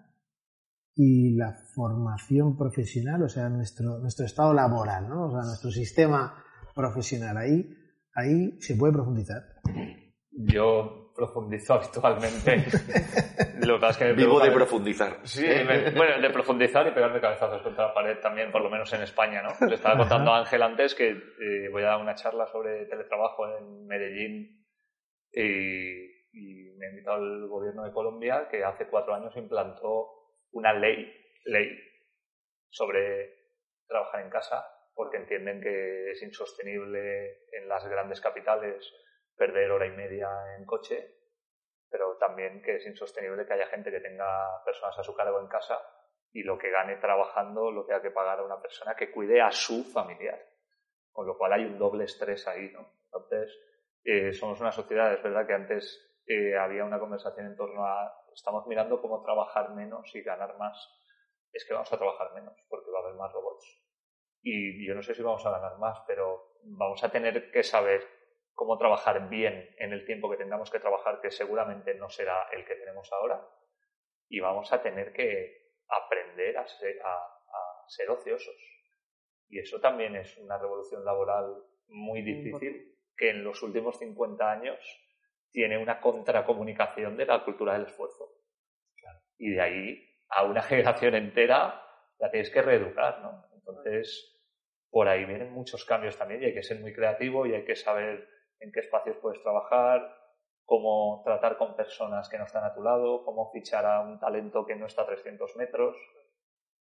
y la formación profesional, o sea, nuestro, nuestro estado laboral, ¿no? O sea, nuestro sistema profesional. Ahí, ahí se puede profundizar. Yo profundizo habitualmente. Lo que pasa es que me Vivo de profundizar. Sí, me- bueno, de profundizar y pegarme cabezazos contra la pared también, por lo menos en España, ¿no? Le estaba contando a Ángel antes que eh, voy a dar una charla sobre teletrabajo en Medellín y, y me ha invitado el gobierno de Colombia que hace cuatro años implantó una ley, ley sobre trabajar en casa porque entienden que es insostenible en las grandes capitales perder hora y media en coche pero también que es insostenible que haya gente que tenga personas a su cargo en casa y lo que gane trabajando lo tenga que pagar a una persona que cuide a su familiar. Con lo cual hay un doble estrés ahí, ¿no? Entonces, eh, somos una sociedad, es verdad que antes eh, había una conversación en torno a estamos mirando cómo trabajar menos y ganar más. Es que vamos a trabajar menos porque va a haber más robots. Y yo no sé si vamos a ganar más, pero vamos a tener que saber cómo trabajar bien en el tiempo que tengamos que trabajar, que seguramente no será el que tenemos ahora, y vamos a tener que aprender a ser, a, a ser ociosos. Y eso también es una revolución laboral muy difícil, que en los últimos 50 años tiene una contracomunicación de la cultura del esfuerzo. Y de ahí a una generación entera la tienes que reeducar, ¿no? Entonces, por ahí vienen muchos cambios también y hay que ser muy creativo y hay que saber en qué espacios puedes trabajar, cómo tratar con personas que no están a tu lado, cómo fichar a un talento que no está a 300 metros.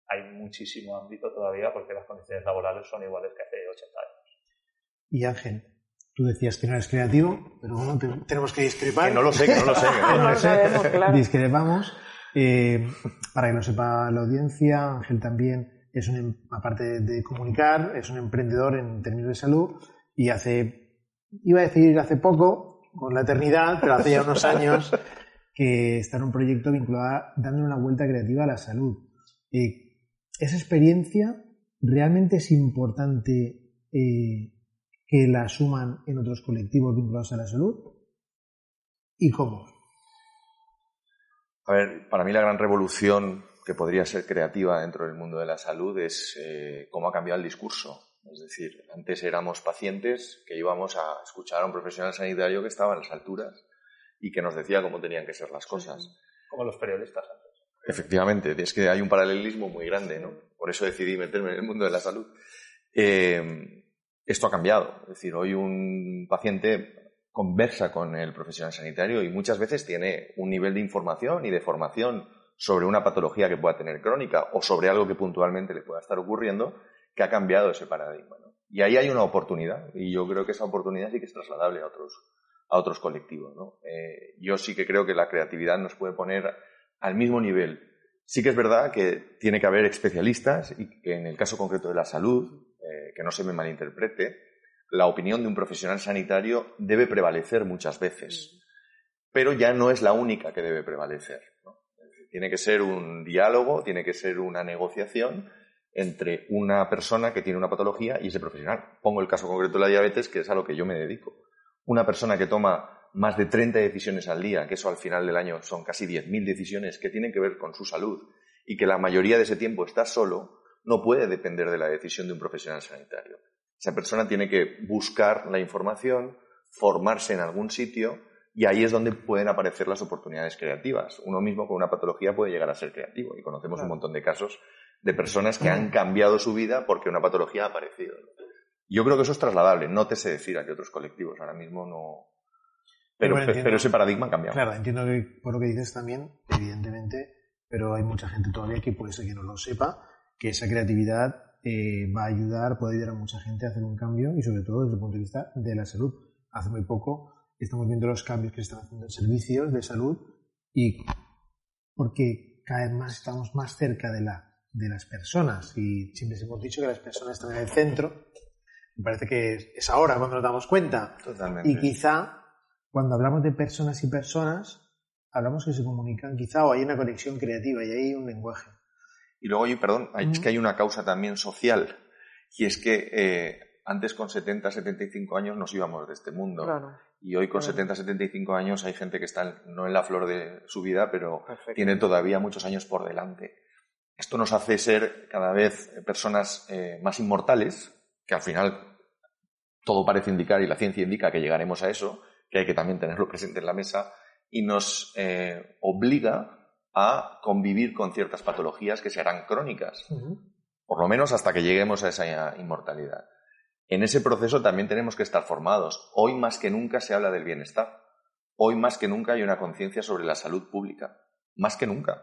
Hay muchísimo ámbito todavía porque las condiciones laborales son iguales que hace 80 años. Y Ángel, tú decías que no eres creativo, pero bueno, te- tenemos que discrepar. Que no lo sé, que no lo sé. que no No lo lo lo sé. sabemos, claro. Discrepamos. Eh, para que lo sepa la audiencia, Ángel también es un, aparte de comunicar, es un emprendedor en términos de salud y hace, iba a decir hace poco, con la eternidad, pero hace ya unos años, que está en un proyecto vinculado a dándole una vuelta creativa a la salud. Eh, esa experiencia realmente es importante eh, que la asuman en otros colectivos vinculados a la salud. ¿Y cómo? A ver, para mí la gran revolución que podría ser creativa dentro del mundo de la salud es eh, cómo ha cambiado el discurso. Es decir, antes éramos pacientes que íbamos a escuchar a un profesional sanitario que estaba en las alturas y que nos decía cómo tenían que ser las cosas. Como los periodistas antes. Efectivamente, es que hay un paralelismo muy grande, ¿no? Por eso decidí meterme en el mundo de la salud. Eh, esto ha cambiado. Es decir, hoy un paciente conversa con el profesional sanitario y muchas veces tiene un nivel de información y de formación sobre una patología que pueda tener crónica o sobre algo que puntualmente le pueda estar ocurriendo que ha cambiado ese paradigma. ¿no? Y ahí hay una oportunidad y yo creo que esa oportunidad sí que es trasladable a otros, a otros colectivos. ¿no? Eh, yo sí que creo que la creatividad nos puede poner al mismo nivel. Sí que es verdad que tiene que haber especialistas y que en el caso concreto de la salud, eh, que no se me malinterprete, la opinión de un profesional sanitario debe prevalecer muchas veces, pero ya no es la única que debe prevalecer. Tiene que ser un diálogo, tiene que ser una negociación entre una persona que tiene una patología y ese profesional. Pongo el caso concreto de la diabetes, que es a lo que yo me dedico. Una persona que toma más de 30 decisiones al día, que eso al final del año son casi 10.000 decisiones que tienen que ver con su salud y que la mayoría de ese tiempo está solo, no puede depender de la decisión de un profesional sanitario. Esa persona tiene que buscar la información, formarse en algún sitio y ahí es donde pueden aparecer las oportunidades creativas. Uno mismo con una patología puede llegar a ser creativo y conocemos claro. un montón de casos de personas que han cambiado su vida porque una patología ha aparecido. Yo creo que eso es trasladable. No te sé decir a qué otros colectivos. Ahora mismo no. Pero, bueno, entiendo, pero ese paradigma ha cambiado. Claro, entiendo que por lo que dices también, evidentemente, pero hay mucha gente todavía que puede ser que no lo sepa, que esa creatividad eh, va a ayudar, puede ayudar a mucha gente a hacer un cambio y sobre todo desde el punto de vista de la salud. Hace muy poco estamos viendo los cambios que se están haciendo en servicios de salud y porque cada vez más estamos más cerca de, la, de las personas y siempre hemos dicho que las personas están en el centro. Me parece que es ahora cuando nos damos cuenta. Totalmente. Y quizá cuando hablamos de personas y personas, hablamos que se comunican quizá o hay una conexión creativa y hay un lenguaje. Y luego, perdón, es que hay una causa también social y es que eh, antes con 70, 75 años nos íbamos de este mundo. Y hoy con 70, 75 años hay gente que está no en la flor de su vida, pero tiene todavía muchos años por delante. Esto nos hace ser cada vez personas eh, más inmortales, que al final todo parece indicar y la ciencia indica que llegaremos a eso, que hay que también tenerlo presente en la mesa, y nos eh, obliga a convivir con ciertas patologías que serán crónicas, por lo menos hasta que lleguemos a esa inmortalidad. En ese proceso también tenemos que estar formados. Hoy más que nunca se habla del bienestar. Hoy más que nunca hay una conciencia sobre la salud pública. Más que nunca.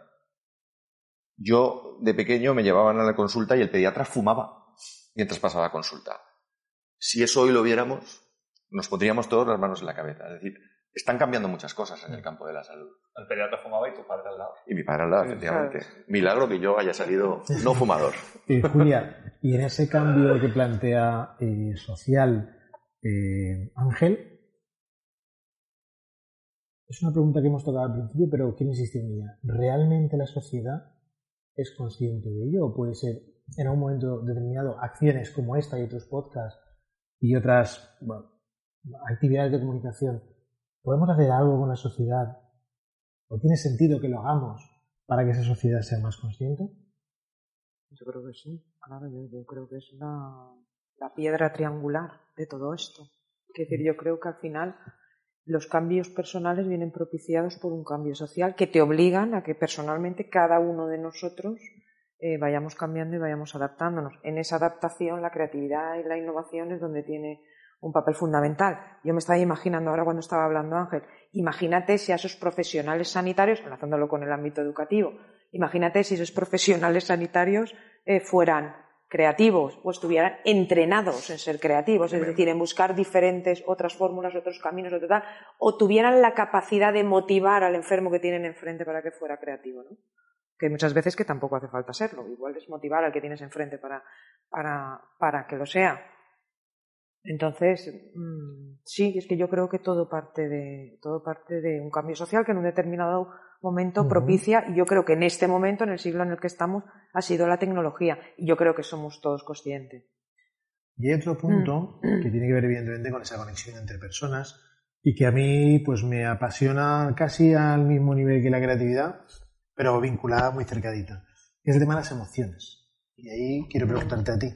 Yo de pequeño me llevaban a la consulta y el pediatra fumaba mientras pasaba la consulta. Si eso hoy lo viéramos, nos pondríamos todos las manos en la cabeza. Es decir, están cambiando muchas cosas en el campo de la salud. El pediatra fumaba y tu padre al lado. Y mi padre al lado, efectivamente. Milagro que yo haya salido no fumador. Eh, Julia, y en ese cambio que plantea eh, social eh, Ángel, es una pregunta que hemos tocado al principio, pero quiero insistir en ella. ¿Realmente la sociedad es consciente de ello? ¿O puede ser en un momento determinado acciones como esta y otros podcasts y otras actividades de comunicación ¿Podemos hacer algo con la sociedad? ¿O tiene sentido que lo hagamos para que esa sociedad sea más consciente? Yo creo que sí, claro, yo, creo que es la, piedra triangular de todo esto. Es decir, yo creo que al final los cambios personales vienen propiciados por un cambio social que te obligan a que personalmente cada uno de nosotros eh, vayamos cambiando y vayamos adaptándonos. En esa adaptación la creatividad y la innovación es donde tiene un papel fundamental. Yo me estaba imaginando ahora cuando estaba hablando Ángel, imagínate si a esos profesionales sanitarios, enlazándolo con el ámbito educativo, imagínate si esos profesionales sanitarios eh, fueran creativos o estuvieran entrenados en ser creativos, es decir, en buscar diferentes otras fórmulas, otros caminos, otro tal, o tuvieran la capacidad de motivar al enfermo que tienen enfrente para que fuera creativo, ¿no? Que muchas veces que tampoco hace falta serlo, igual es motivar al que tienes enfrente para, para, para que lo sea. Entonces, mm, sí, es que yo creo que todo parte de, todo parte de un cambio social que en un determinado momento propicia, y yo creo que en este momento, en el siglo en el que estamos, ha sido la tecnología, y yo creo que somos todos conscientes. Y hay otro punto mm. que tiene que ver evidentemente con esa conexión entre personas y que a mí pues me apasiona casi al mismo nivel que la creatividad, pero vinculada muy cercadita. Es el tema de las emociones. Y ahí quiero preguntarte a ti.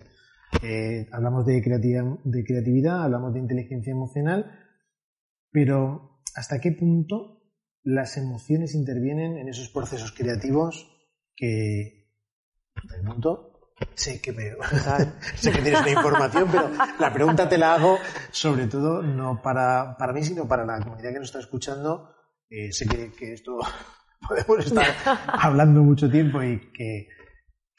Eh, hablamos de creatividad, de creatividad, hablamos de inteligencia emocional, pero ¿hasta qué punto las emociones intervienen en esos procesos creativos que, hasta el punto, sé que, sé que tienes una información, pero la pregunta te la hago sobre todo no para, para mí, sino para la comunidad que nos está escuchando. Eh, sé que, que esto podemos estar hablando mucho tiempo y que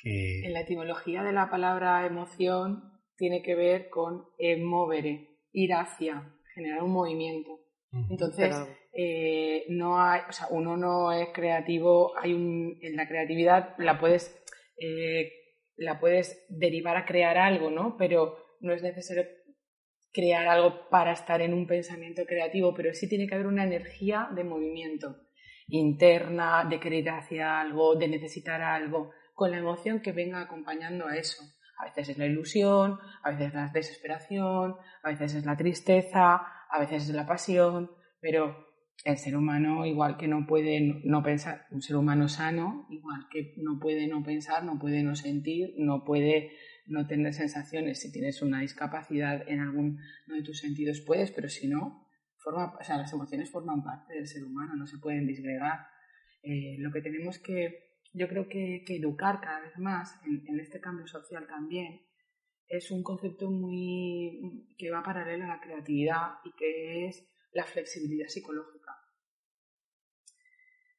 en la etimología de la palabra emoción tiene que ver con movere, ir hacia, generar un movimiento. Entonces, eh, no hay, o sea, uno no es creativo, hay un, en la creatividad la puedes, eh, la puedes derivar a crear algo, ¿no? Pero no es necesario crear algo para estar en un pensamiento creativo, pero sí tiene que haber una energía de movimiento interna, de querer hacia algo, de necesitar algo con la emoción que venga acompañando a eso. A veces es la ilusión, a veces es la desesperación, a veces es la tristeza, a veces es la pasión, pero el ser humano, igual que no puede no pensar, un ser humano sano, igual que no puede no pensar, no puede no sentir, no puede no tener sensaciones. Si tienes una discapacidad en alguno de tus sentidos, puedes, pero si no, forma, o sea, las emociones forman parte del ser humano, no se pueden disgregar. Eh, lo que tenemos que yo creo que, educar cada vez más en, este cambio social también es un concepto muy que va paralelo a la creatividad y que es la flexibilidad psicológica.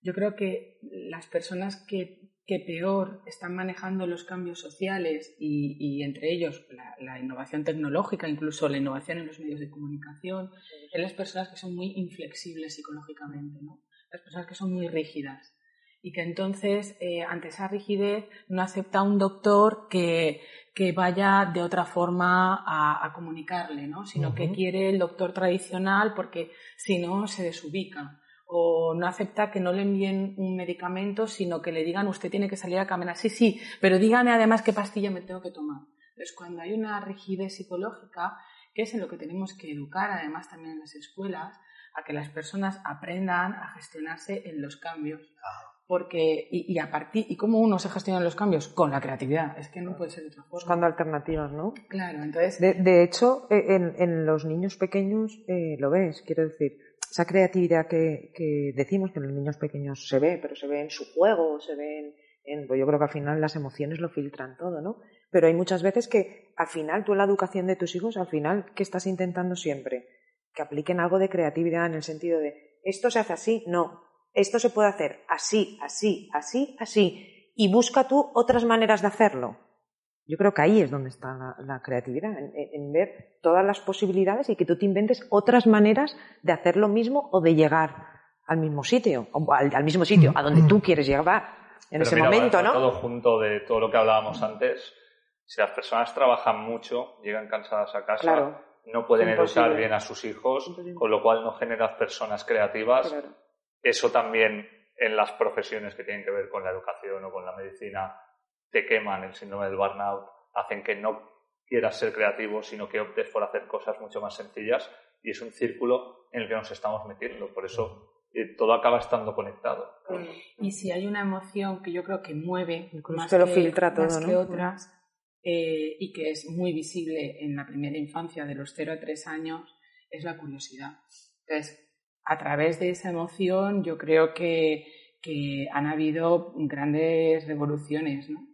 Yo creo que las personas que, peor están manejando los cambios sociales y, entre ellos la, innovación tecnológica, incluso la innovación en los medios de comunicación, son las personas que son muy inflexibles psicológicamente, ¿no? las personas que son muy rígidas y que entonces eh, ante esa rigidez no acepta un doctor que, que vaya de otra forma a, a comunicarle, ¿no? sino que quiere el doctor tradicional porque si no se desubica o no acepta que no le envíen un medicamento, sino que le digan usted tiene que salir a caminar. Sí, sí, pero dígame además qué pastilla me tengo que tomar. Entonces, cuando hay una rigidez psicológica, que es en lo que tenemos que educar, además también en las escuelas, a que las personas aprendan a gestionarse en los cambios. Porque, y, a partir, ¿y cómo uno se gestiona en los cambios? Con la creatividad. Es que no puede ser de otra forma. Buscando alternativas, ¿no? Claro, entonces. De, hecho, e, en, en, los niños pequeños eh, lo ves, quiero decir esa creatividad que, decimos que en los niños pequeños se ve, pero se ve en su juego, se ve en, pues yo creo que al final las emociones lo filtran todo, ¿no? Pero hay muchas veces que al final tú en la educación de tus hijos, al final, ¿qué estás intentando siempre? Que apliquen algo de creatividad en el sentido de, esto se hace así, no, esto se puede hacer así, así, así, así, y busca tú otras maneras de hacerlo. Yo creo que ahí es donde está la, creatividad, en, ver todas las posibilidades y que tú te inventes otras maneras de hacer lo mismo o de llegar al mismo sitio, o al, mismo sitio, a donde tú quieres llegar en ese momento, ¿no? Todo junto de todo lo que hablábamos antes, si las personas trabajan mucho, llegan cansadas a casa, no pueden educar bien a sus hijos, con lo cual no generas personas creativas. Eso también en las profesiones que tienen que ver con la educación o con la medicina te queman el síndrome del burnout, hacen que no quieras ser creativo, sino que optes por hacer cosas mucho más sencillas y es un círculo en el que nos estamos metiendo. Por eso eh, todo acaba estando conectado. Y si hay una emoción que yo creo que mueve más, que, lo filtra todo, que otras eh, y que es muy visible en la primera infancia de los 0 a 3 años, es la curiosidad. Entonces, a través de esa emoción yo creo que, que han habido grandes revoluciones, ¿no?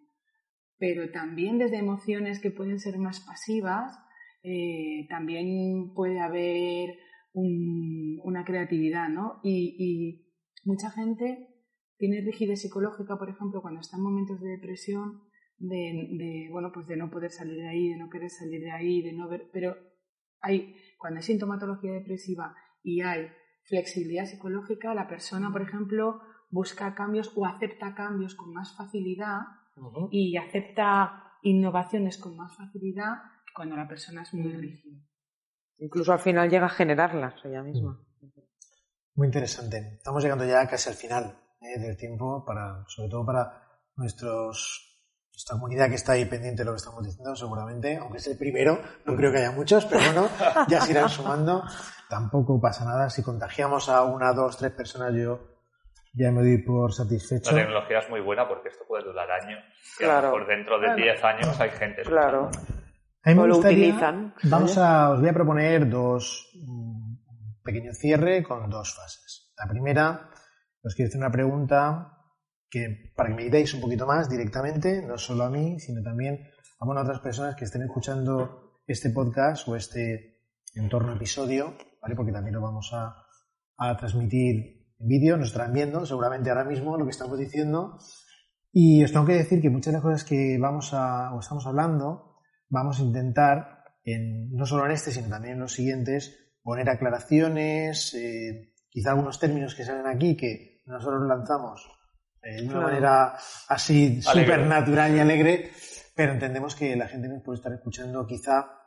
pero también desde emociones que pueden ser más pasivas, eh, también puede haber una creatividad, ¿no? Y, mucha gente tiene rigidez psicológica, por ejemplo, cuando está en momentos de depresión, de, bueno, pues de no poder salir de ahí, de no querer salir de ahí, de no ver, pero hay, cuando hay sintomatología depresiva y hay flexibilidad psicológica, la persona, por ejemplo, busca cambios o acepta cambios con más facilidad y acepta innovaciones con más facilidad que cuando la persona es muy rígida. Incluso al final llega a generarlas ella misma. Muy interesante. Estamos llegando ya casi al final eh, del tiempo, para, sobre todo para nuestros nuestra comunidad que está ahí pendiente de lo que estamos diciendo, seguramente, aunque es el primero, no creo que haya muchos, pero bueno, ya se irán sumando. Tampoco pasa nada. Si contagiamos a una, dos, tres personas, yo ya me doy por satisfecho. La tecnología es muy buena porque esto puede durar años. Claro. Por dentro de 10 años hay gente. Claro. A mí me lo utilizan. Vamos a, os voy a proponer dos, un pequeño cierre con dos fases. La primera, os quiero hacer una pregunta que para que me digáis un poquito más directamente, no solo a mí, sino también a otras personas que estén escuchando este podcast o este entorno episodio, ¿vale? Porque también lo vamos a, a transmitir en vídeo, nos estarán viendo seguramente ahora mismo lo que estamos diciendo. Y os tengo que decir que muchas de las cosas que vamos a, o estamos hablando, vamos a intentar, en, no solo en este, sino también en los siguientes, poner aclaraciones, eh, quizá algunos términos que salen aquí que nosotros lanzamos eh, de una manera así súper natural y alegre, pero entendemos que la gente nos puede estar escuchando quizá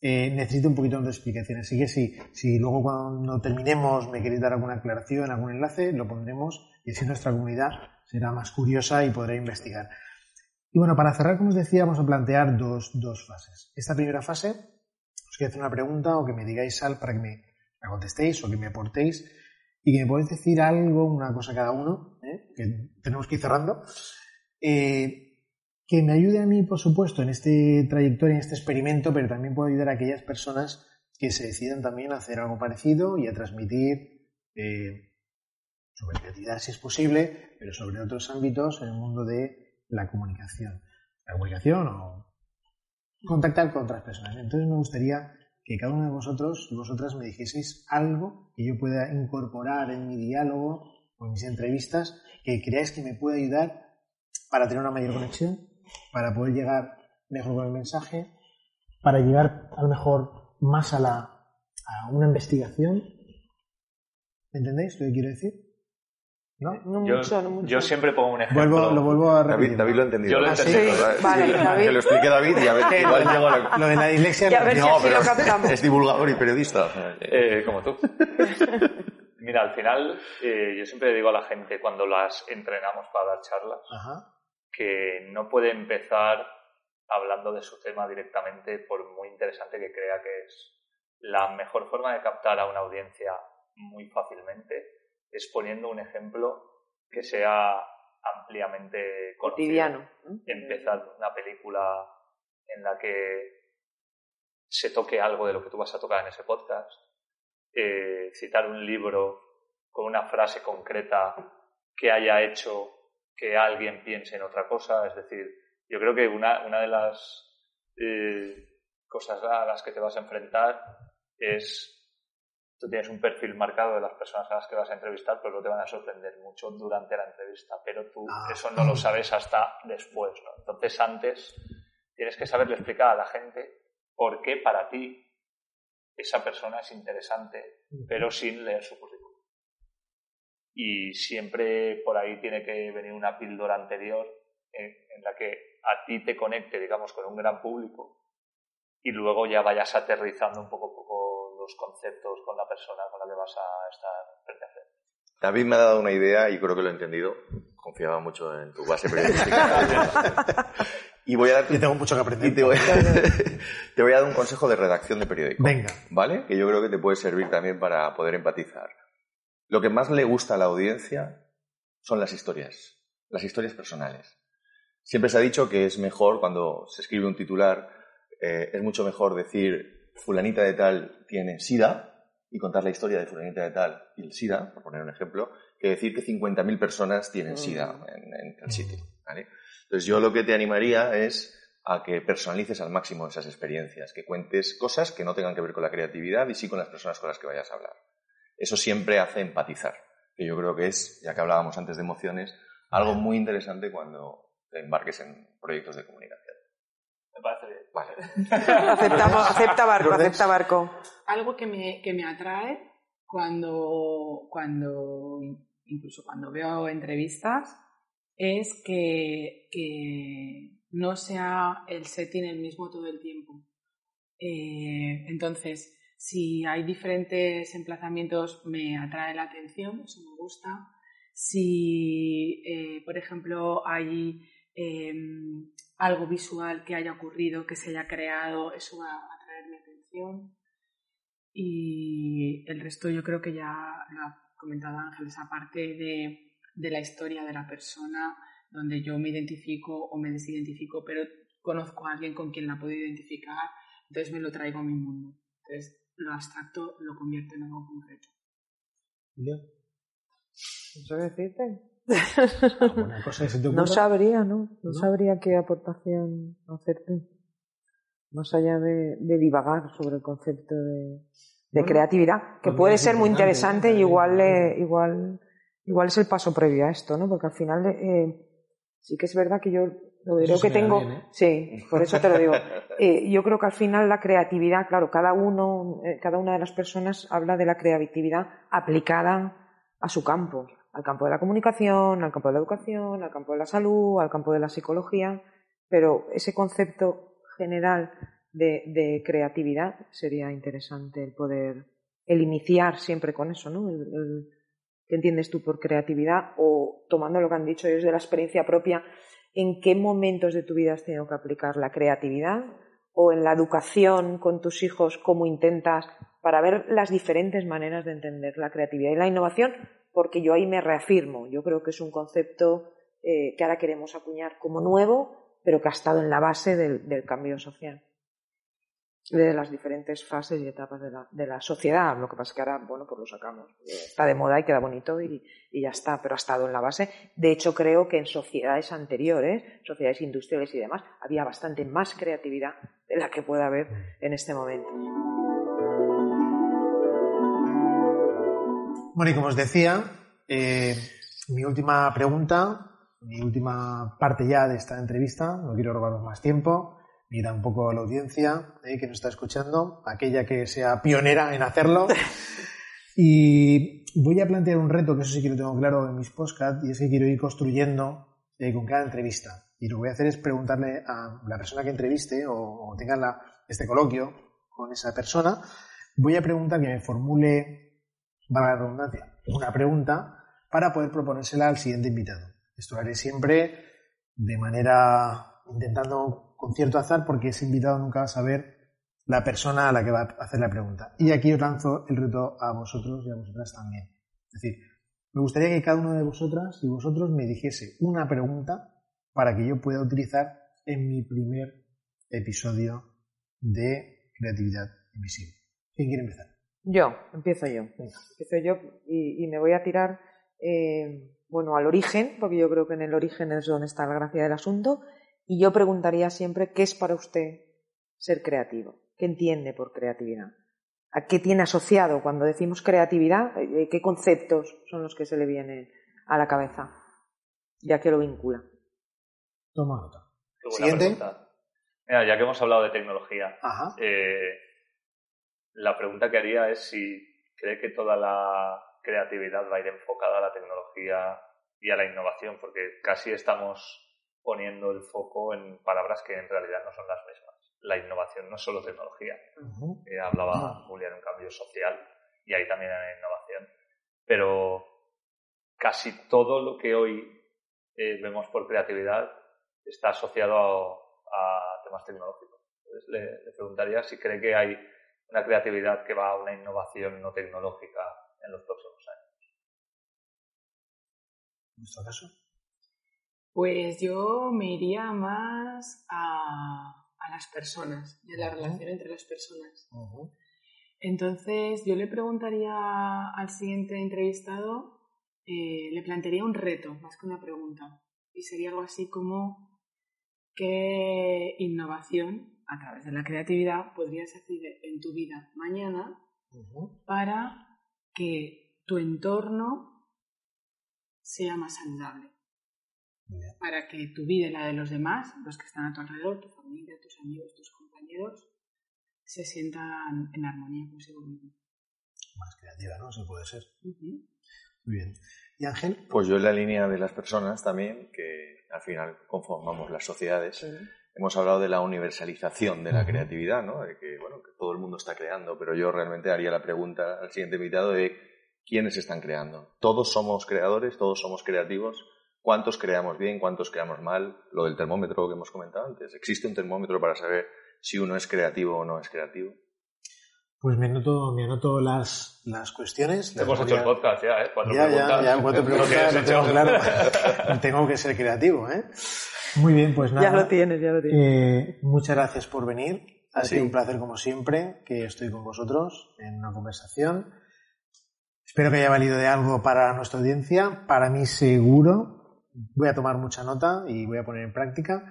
eh, necesito un poquito de explicaciones. Así que si, si luego cuando terminemos me queréis dar alguna aclaración, algún enlace, lo pondremos y así nuestra comunidad será más curiosa y podrá investigar. Y bueno, para cerrar, como os decía, vamos a plantear dos, dos fases. Esta primera fase, os quiero hacer una pregunta o que me digáis algo para que me la contestéis o que me aportéis y que me podáis decir algo, una cosa cada uno, ¿eh? que tenemos que ir cerrando. Eh, que me ayude a mí, por supuesto, en este trayectoria, en este experimento, pero también puede ayudar a aquellas personas que se decidan también a hacer algo parecido y a transmitir eh, sobre creatividad si es posible, pero sobre otros ámbitos en el mundo de la comunicación. La comunicación o contactar con otras personas. Entonces me gustaría que cada uno de vosotros vosotras me dijeseis algo que yo pueda incorporar en mi diálogo o en mis entrevistas que creáis que me puede ayudar para tener una mayor conexión para poder llegar mejor con el mensaje, para llegar a lo mejor más a, la, a una investigación. ¿Entendéis lo que quiero decir? ¿No? no yo, mucho, no mucho. yo siempre pongo un ejemplo. Vuelvo, lo vuelvo a repetir. David, lo ha entendido. Yo lo he entendido. Vale, David. Que lo explique David y a ver igual llego Lo de la dislexia... no, pero es divulgador y periodista. Eh, como tú. Mira, al final, eh, yo siempre digo a la gente cuando las entrenamos para dar charlas que no puede empezar hablando de su tema directamente, por muy interesante que crea que es. La mejor forma de captar a una audiencia muy fácilmente es poniendo un ejemplo que sea ampliamente cotidiano. Empezar una película en la que se toque algo de lo que tú vas a tocar en ese podcast, eh, citar un libro con una frase concreta que haya hecho que alguien piense en otra cosa, es decir, yo creo que una, una de las eh, cosas a las que te vas a enfrentar es tú tienes un perfil marcado de las personas a las que vas a entrevistar, pero no te van a sorprender mucho durante la entrevista, pero tú ah. eso no lo sabes hasta después, ¿no? Entonces antes tienes que saberle explicar a la gente por qué para ti esa persona es interesante, pero sin leer su currículum. Y siempre por ahí tiene que venir una píldora anterior en la que a ti te conecte, digamos, con un gran público y luego ya vayas aterrizando un poco, poco los conceptos con la persona con la que vas a estar frente a frente. David me ha dado una idea y creo que lo he entendido. Confiaba mucho en tu base periodística. y voy a dar... Yo tengo mucho que aprender. Te voy, te voy, a dar un consejo de redacción de periódico. Venga. ¿Vale? Que yo creo que te puede servir también para poder empatizar. Lo que más le gusta a la audiencia son las historias. Las historias personales. Siempre se ha dicho que es mejor cuando se escribe un titular, eh, es mucho mejor decir fulanita de tal tiene SIDA y contar la historia de fulanita de tal y el SIDA, por poner un ejemplo, que decir que 50.000 personas tienen SIDA mm. en, el sitio. Entonces yo lo que te animaría es a que personalices al máximo esas experiencias, que cuentes cosas que no tengan que ver con la creatividad y sí con las personas con las que vayas a hablar. Eso siempre hace empatizar, que yo creo que es, ya que hablábamos antes de emociones, algo muy interesante cuando embarques en proyectos de comunicación. Me parece bien. Vale. acepta barco, acepta barco. Algo que me, que me atrae cuando, cuando, incluso cuando veo entrevistas, es que, que no sea el setting el mismo todo el tiempo. Eh, entonces, si hay diferentes emplazamientos, me atrae la atención, eso me gusta. Si, eh, por ejemplo, hay Em, algo visual que haya ocurrido, que se haya creado, eso va a atraer mi atención. Y el resto yo creo que ya lo ha comentado Ángeles, aparte de, de la historia de la persona, donde yo me identifico o me desidentifico, pero conozco a alguien con quien la puedo identificar, entonces me lo traigo a mi mundo. Entonces lo abstracto lo convierto en algo concreto. ¿Ya? ¿Eso decirte? no sabría, ¿no? ¿no? sabría qué aportación hacerte. Más allá de, divagar sobre el concepto de, creatividad, que puede ser muy interesante y igual, igual, igual es el paso previo a esto, ¿no? Porque al final eh, sí que es verdad que yo lo creo que tengo. ¿eh? Sí, por eso te lo digo. Eh, yo creo que al final la creatividad, claro, cada uno, cada una de las personas habla de la creatividad aplicada a su campo al campo de la comunicación, al campo de la educación, al campo de la salud, al campo de la psicología, pero ese concepto general de, creatividad sería interesante el poder, el iniciar siempre con eso, ¿no? ¿Qué entiendes tú por creatividad? O tomando lo que han dicho ellos de la experiencia propia, ¿en qué momentos de tu vida has tenido que aplicar la creatividad? ¿O en la educación con tus hijos, cómo intentas para ver las diferentes maneras de entender la creatividad y la innovación porque yo ahí me reafirmo. Yo creo que es un concepto eh, que ahora queremos acuñar como nuevo, pero que ha estado en la base del, cambio social, de las diferentes fases y etapas de la, sociedad. Lo que pasa es que ahora, bueno, pues lo sacamos. Está de moda y queda bonito y, ya está, pero ha estado en la base. De hecho, creo que en sociedades anteriores, sociedades industriales y demás, había bastante más creatividad de la que puede haber en este momento. Bueno, y como os decía, eh, mi última pregunta, mi última parte ya de esta entrevista, no quiero robaros más tiempo, ni tampoco a la audiencia eh, que nos está escuchando, aquella que sea pionera en hacerlo. Y voy a plantear un reto, que eso sí que lo tengo claro en mis podcasts, y es que quiero ir construyendo eh, con cada entrevista. Y lo que voy a hacer es preguntarle a la persona que entreviste o, o tenga este coloquio con esa persona, voy a preguntar que me formule valga la redundancia, una pregunta para poder proponérsela al siguiente invitado. Esto lo haré siempre de manera intentando con cierto azar porque ese invitado nunca va a saber la persona a la que va a hacer la pregunta. Y aquí os lanzo el reto a vosotros y a vosotras también. Es decir, me gustaría que cada uno de vosotras y vosotros me dijese una pregunta para que yo pueda utilizar en mi primer episodio de Creatividad Invisible. ¿Quién quiere empezar? Yo, empiezo yo. Empiezo yo y, me voy a tirar, eh, bueno, al origen, porque yo creo que en el origen es donde está la gracia del asunto. Y yo preguntaría siempre, ¿qué es para usted ser creativo? ¿Qué entiende por creatividad? ¿A qué tiene asociado cuando decimos creatividad? Eh, ¿Qué conceptos son los que se le vienen a la cabeza? Ya que lo vincula. Toma nota. Siguiente. Mira, ya que hemos hablado de tecnología, eh, la pregunta que haría es si cree que toda la creatividad va a ir enfocada a la tecnología y a la innovación, porque casi estamos poniendo el foco en palabras que en realidad no son las mismas la innovación no es solo tecnología. Eh, hablaba Julia de un cambio social y ahí también hay innovación. Pero casi todo lo que hoy eh, vemos por creatividad está asociado a, temas tecnológicos. Entonces le, preguntaría si cree que hay una creatividad que va a una innovación no tecnológica en los próximos años. ¿En nuestro caso? Pues yo me iría más a a las personas y a la relación entre las personas. Entonces, yo le preguntaría al siguiente entrevistado, eh, le plantearía un reto más que una pregunta. Y sería algo así como, ¿qué innovación a través de la creatividad podrías hacer en tu vida mañana para que tu entorno sea más saludable? Para que tu vida y la de los demás, los que están a tu alrededor, tu familia, tus amigos, tus compañeros, se sientan en armonía consigo mismo. Más creativa, ¿no? Se puede ser. Muy bien. ¿Y Ángel? Pues yo en la línea de las personas también, que al final conformamos las sociedades, hemos hablado de la universalización de la creatividad, ¿no? De que, bueno, que todo el mundo está creando, pero yo realmente haría la pregunta al siguiente invitado de quiénes están creando. ¿Todos somos creadores? ¿Todos somos creativos? Cuántos creamos bien, cuántos creamos mal, lo del termómetro que hemos comentado antes. ¿Existe un termómetro para saber si uno es creativo o no es creativo? Pues me anoto, me anoto las, las cuestiones. Hemos hecho el podcast ya, ¿eh? Cuatro ya, preguntas. Ya, ya, cuatro preguntas, lo tengo claro. tengo que ser creativo, ¿eh? Muy bien, pues nada. Ya lo tienes, ya lo tienes. Eh, muchas gracias por venir. Ha sido un placer, como siempre, que estoy con vosotros en una conversación. Espero que haya valido de algo para nuestra audiencia. Para mí, seguro, voy a tomar mucha nota y voy a poner en práctica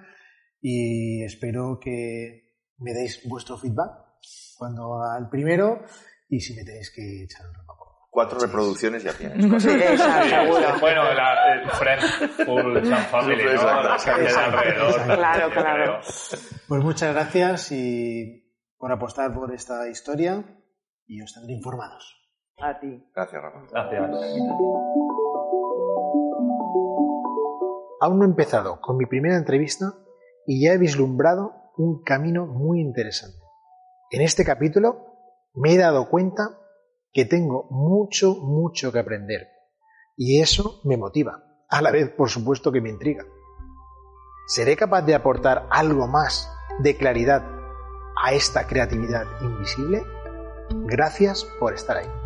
y espero que me deis vuestro feedback cuando haga el primero y si me tenéis que echar un repapo. Cuatro reproducciones ya tienes. bueno, la, el friend full family, ¿no? Claro, claro. Pues muchas gracias y por apostar por esta historia y os tendré informados. A ti. Gracias, Rafa. Gracias. Aún no he empezado con mi primera entrevista y ya he vislumbrado un camino muy interesante. En este capítulo me he dado cuenta que tengo mucho, mucho que aprender y eso me motiva, a la vez por supuesto que me intriga. ¿Seré capaz de aportar algo más de claridad a esta creatividad invisible? Gracias por estar ahí.